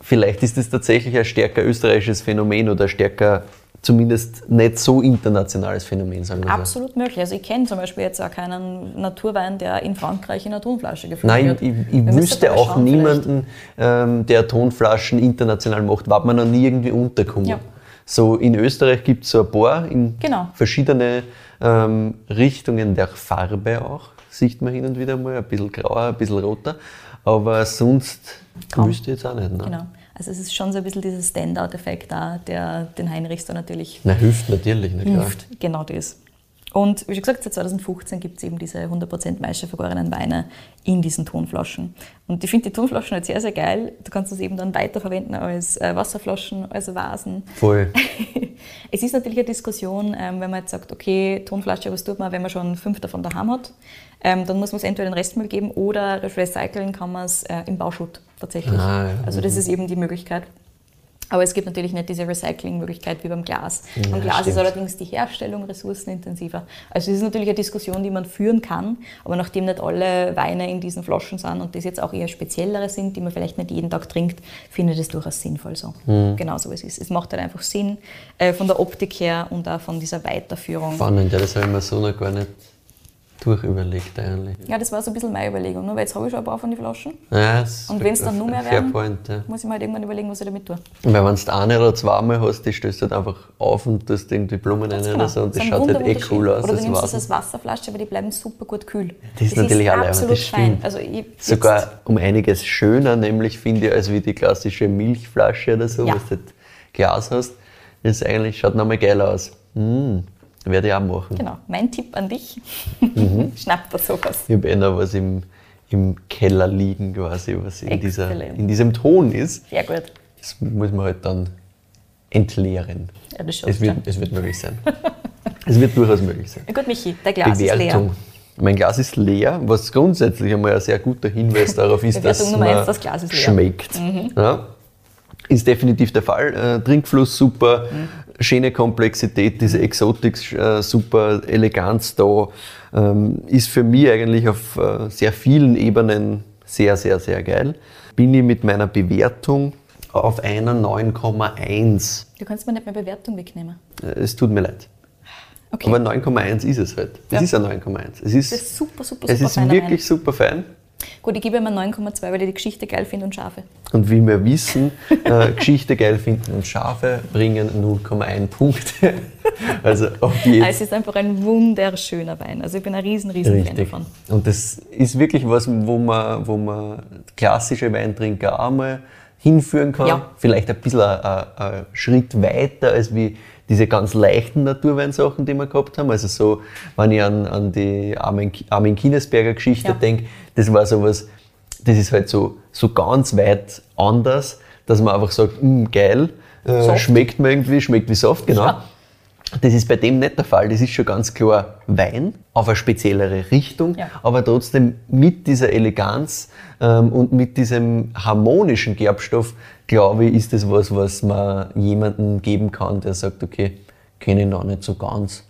vielleicht ist das tatsächlich ein stärker österreichisches Phänomen oder stärker, zumindest nicht so internationales Phänomen, sagen wir so. Absolut möglich. Also ich kenne zum Beispiel jetzt auch keinen Naturwein, der in Frankreich in einer Tonflasche gefüllt Nein, wird. ich, ich müssen wüsste mal auch niemanden, ähm, der Tonflaschen international macht, war man noch nie irgendwie untergekommen. Ja. So in Österreich gibt es so ein paar in Genau. verschiedene ähm, Richtungen der Farbe auch. Sieht man hin und wieder mal, ein bisschen grauer, ein bisschen roter. Aber sonst Kaum. wüsste ich jetzt auch nicht. Ne? Genau. Also es ist schon so ein bisschen dieser Standout-Effekt da, der den Heinrichs da natürlich Na, hilft natürlich, nicht klar. hilft. Genau das. Und wie schon gesagt, seit 2015 gibt es eben diese 100% Maische vergorenen Weine in diesen Tonflaschen. Und ich finde die Tonflaschen halt sehr, sehr geil. Du kannst das eben dann weiterverwenden als äh, Wasserflaschen, als Vasen. Voll. Es ist natürlich eine Diskussion, ähm, wenn man jetzt sagt, okay, Tonflasche, was tut man, wenn man schon fünf davon daheim hat? Ähm, dann muss man es entweder in den Restmüll geben oder recyceln kann man es äh, im Bauschutt tatsächlich. Ah, ja. Also das ist eben die Möglichkeit. Aber es gibt natürlich nicht diese Recycling-Möglichkeit wie beim Glas. beim Glas ist stimmt. allerdings die Herstellung ressourcenintensiver. Also es ist natürlich eine Diskussion, die man führen kann, aber nachdem nicht alle Weine in diesen Flaschen sind und das jetzt auch eher speziellere sind, die man vielleicht nicht jeden Tag trinkt, finde ich das durchaus sinnvoll so. Mhm. Genauso wie es ist. Es macht halt einfach Sinn äh, von der Optik her und auch von dieser Weiterführung. Spannend, ja, das habe ich mir so noch gar nicht durchüberlegt eigentlich. Ja, das war so ein bisschen meine Überlegung, ne? weil jetzt habe ich schon ein paar von den Flaschen. Ja, das Und wenn es dann nur mehr werden, point, ja. muss ich mir halt irgendwann überlegen, was ich damit tue. Weil wenn du eine oder zweimal hast, die stößt halt einfach auf und tust irgendwie Blumen rein oder so und das ein schaut halt eh cool aus. Oder du das nimmst das als Wasserflasche, aber die bleiben super gut kühl. Das ist natürlich auch absolut das fein. Also Sogar um einiges schöner, nämlich finde ich, als wie die klassische Milchflasche oder so, Ja. was du halt Glas hast. Das ist eigentlich, schaut nochmal geil aus. Mm, werde ich auch machen. Genau, mein Tipp an dich. Mhm. Schnapp dir sowas. Ich habe eh noch was im, im Keller liegen quasi, was in, dieser, in diesem Ton ist. Sehr gut. Das muss man halt dann entleeren. Ja, das Es wird, es wird möglich sein. es wird durchaus möglich sein. Gut, Michi, dein Glas ist leer. Bewertung. Mein Glas ist leer, was grundsätzlich einmal ein sehr guter Hinweis darauf ist, Bewertung dass eins, das Glas ist leer. schmeckt. Ja. Ist definitiv der Fall. Äh, Trinkfluss super, schöne Komplexität, diese Exotik äh, super, Eleganz da. Ähm, ist für mich eigentlich auf äh, sehr vielen Ebenen sehr, sehr, sehr geil. Bin ich mit meiner Bewertung auf einer 9,1. Du kannst mir nicht mehr Bewertung wegnehmen. Es tut mir leid. Okay. Aber 9,1 ist es halt. Es Ja. ist ein 9,1. Es ist, das ist super, super, es super ist feiner wirklich Wein. super fein. Gut, ich gebe ihm 9,2, weil ich die Geschichte geil finde und Schafe. Und wie wir wissen, äh, Geschichte geil finden und Schafe bringen 0,1 Punkte. also ob die Ah, Es ist einfach ein wunderschöner Wein. Also ich bin ein riesen, riesen Fan richtig. davon. Und das ist wirklich was, wo man, wo man klassische Weintrinker auch mal hinführen kann. Ja. Vielleicht ein bisschen ein, ein, ein Schritt weiter als wie diese ganz leichten Naturweinsachen, die wir gehabt haben. Also so, wenn ich an, an die Armin, Armin Kinesberger Geschichte Ja. denke, das war sowas, das ist halt so, so ganz weit anders, dass man einfach sagt, "Mm, geil, äh, schmeckt mir irgendwie, schmeckt wie Saft, genau. Ja. Das ist bei dem nicht der Fall. Das ist schon ganz klar Wein auf eine speziellere Richtung, Ja. aber trotzdem mit dieser Eleganz ähm, und mit diesem harmonischen Gerbstoff, glaube ich, ist das was, was man jemandem geben kann, der sagt, okay, kenne ich noch nicht so ganz.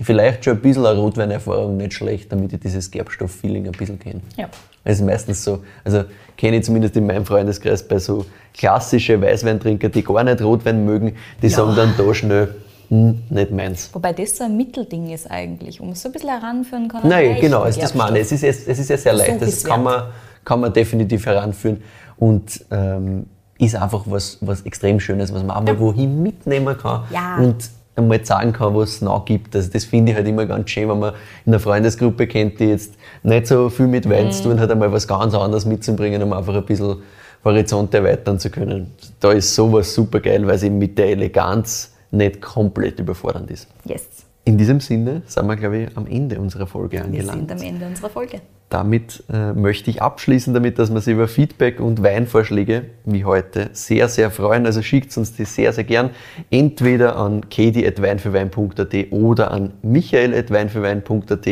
Vielleicht schon ein bisschen eine Rotweinerfahrung nicht schlecht, damit ich dieses Gerbstoff-Feeling ein bisschen kenne. Ja. Das ist meistens so, also kenne ich zumindest in meinem Freundeskreis bei so klassische Weißweintrinker, die gar nicht Rotwein mögen, die Ja. sagen dann da schnell, hm, nicht meins. Wobei das so ein Mittelding ist eigentlich, um es so ein bisschen heranführen kann. an Nein, genau, also das meine. Es ist, es ist ja sehr leicht, das kann man, kann man definitiv heranführen und ähm, ist einfach was, was extrem Schönes, was man auch mal wohin mitnehmen kann Ja. und einmal sagen kann, was es noch gibt. Also das finde ich halt immer ganz schön, wenn man in einer Freundesgruppe kennt, die jetzt nicht so viel mit Wein Mhm. zu tun hat, einmal was ganz anderes mitzubringen, um einfach ein bisschen Horizont erweitern zu können. Da ist sowas super geil, weil es eben mit der Eleganz nicht komplett überfordernd ist. Yes, In diesem Sinne sind wir, glaube ich, am Ende unserer Folge wir angelangt. sind am Ende unserer Folge. Damit äh, möchte ich abschließen, damit, dass wir sich über Feedback und Weinvorschläge wie heute sehr, sehr freuen. Also schickt uns die sehr, sehr gern entweder an kedi.weinfürwein.at oder an michael.weinfürwein.at.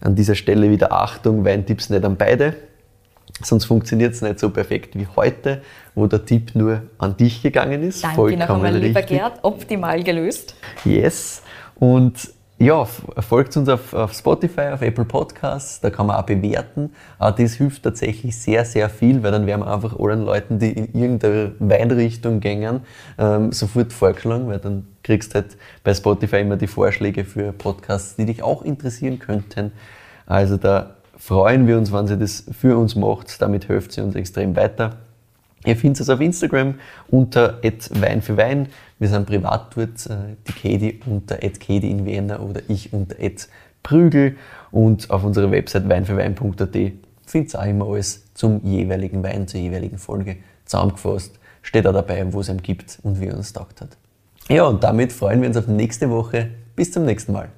An dieser Stelle wieder Achtung, Weintipps nicht an beide. Sonst funktioniert es nicht so perfekt wie heute, wo der Tipp nur an dich gegangen ist. Danke noch einmal, lieber Gerd, optimal gelöst. Yes. Und ja, folgt uns auf, auf Spotify, auf Apple Podcasts, da kann man auch bewerten. Das hilft tatsächlich sehr, sehr viel, weil dann werden wir einfach allen Leuten, die in irgendeine Weinrichtung gängen, ähm, sofort vorgeschlagen, weil dann kriegst du halt bei Spotify immer die Vorschläge für Podcasts, die dich auch interessieren könnten. Also da freuen wir uns, wenn ihr das für uns macht. Damit hilft sie uns extrem weiter. Ihr findet es auf Instagram unter Wein für Wein. Wir sind privat dort, äh, die Kedi unter Kedi in Vienna oder ich unter Prügel. Und auf unserer Website weinfürwein.at findet ihr auch immer alles zum jeweiligen Wein, zur jeweiligen Folge zusammengefasst. Steht auch dabei, wo es ihm gibt und wie er uns taugt hat. Ja, und damit freuen wir uns auf nächste Woche. Bis zum nächsten Mal.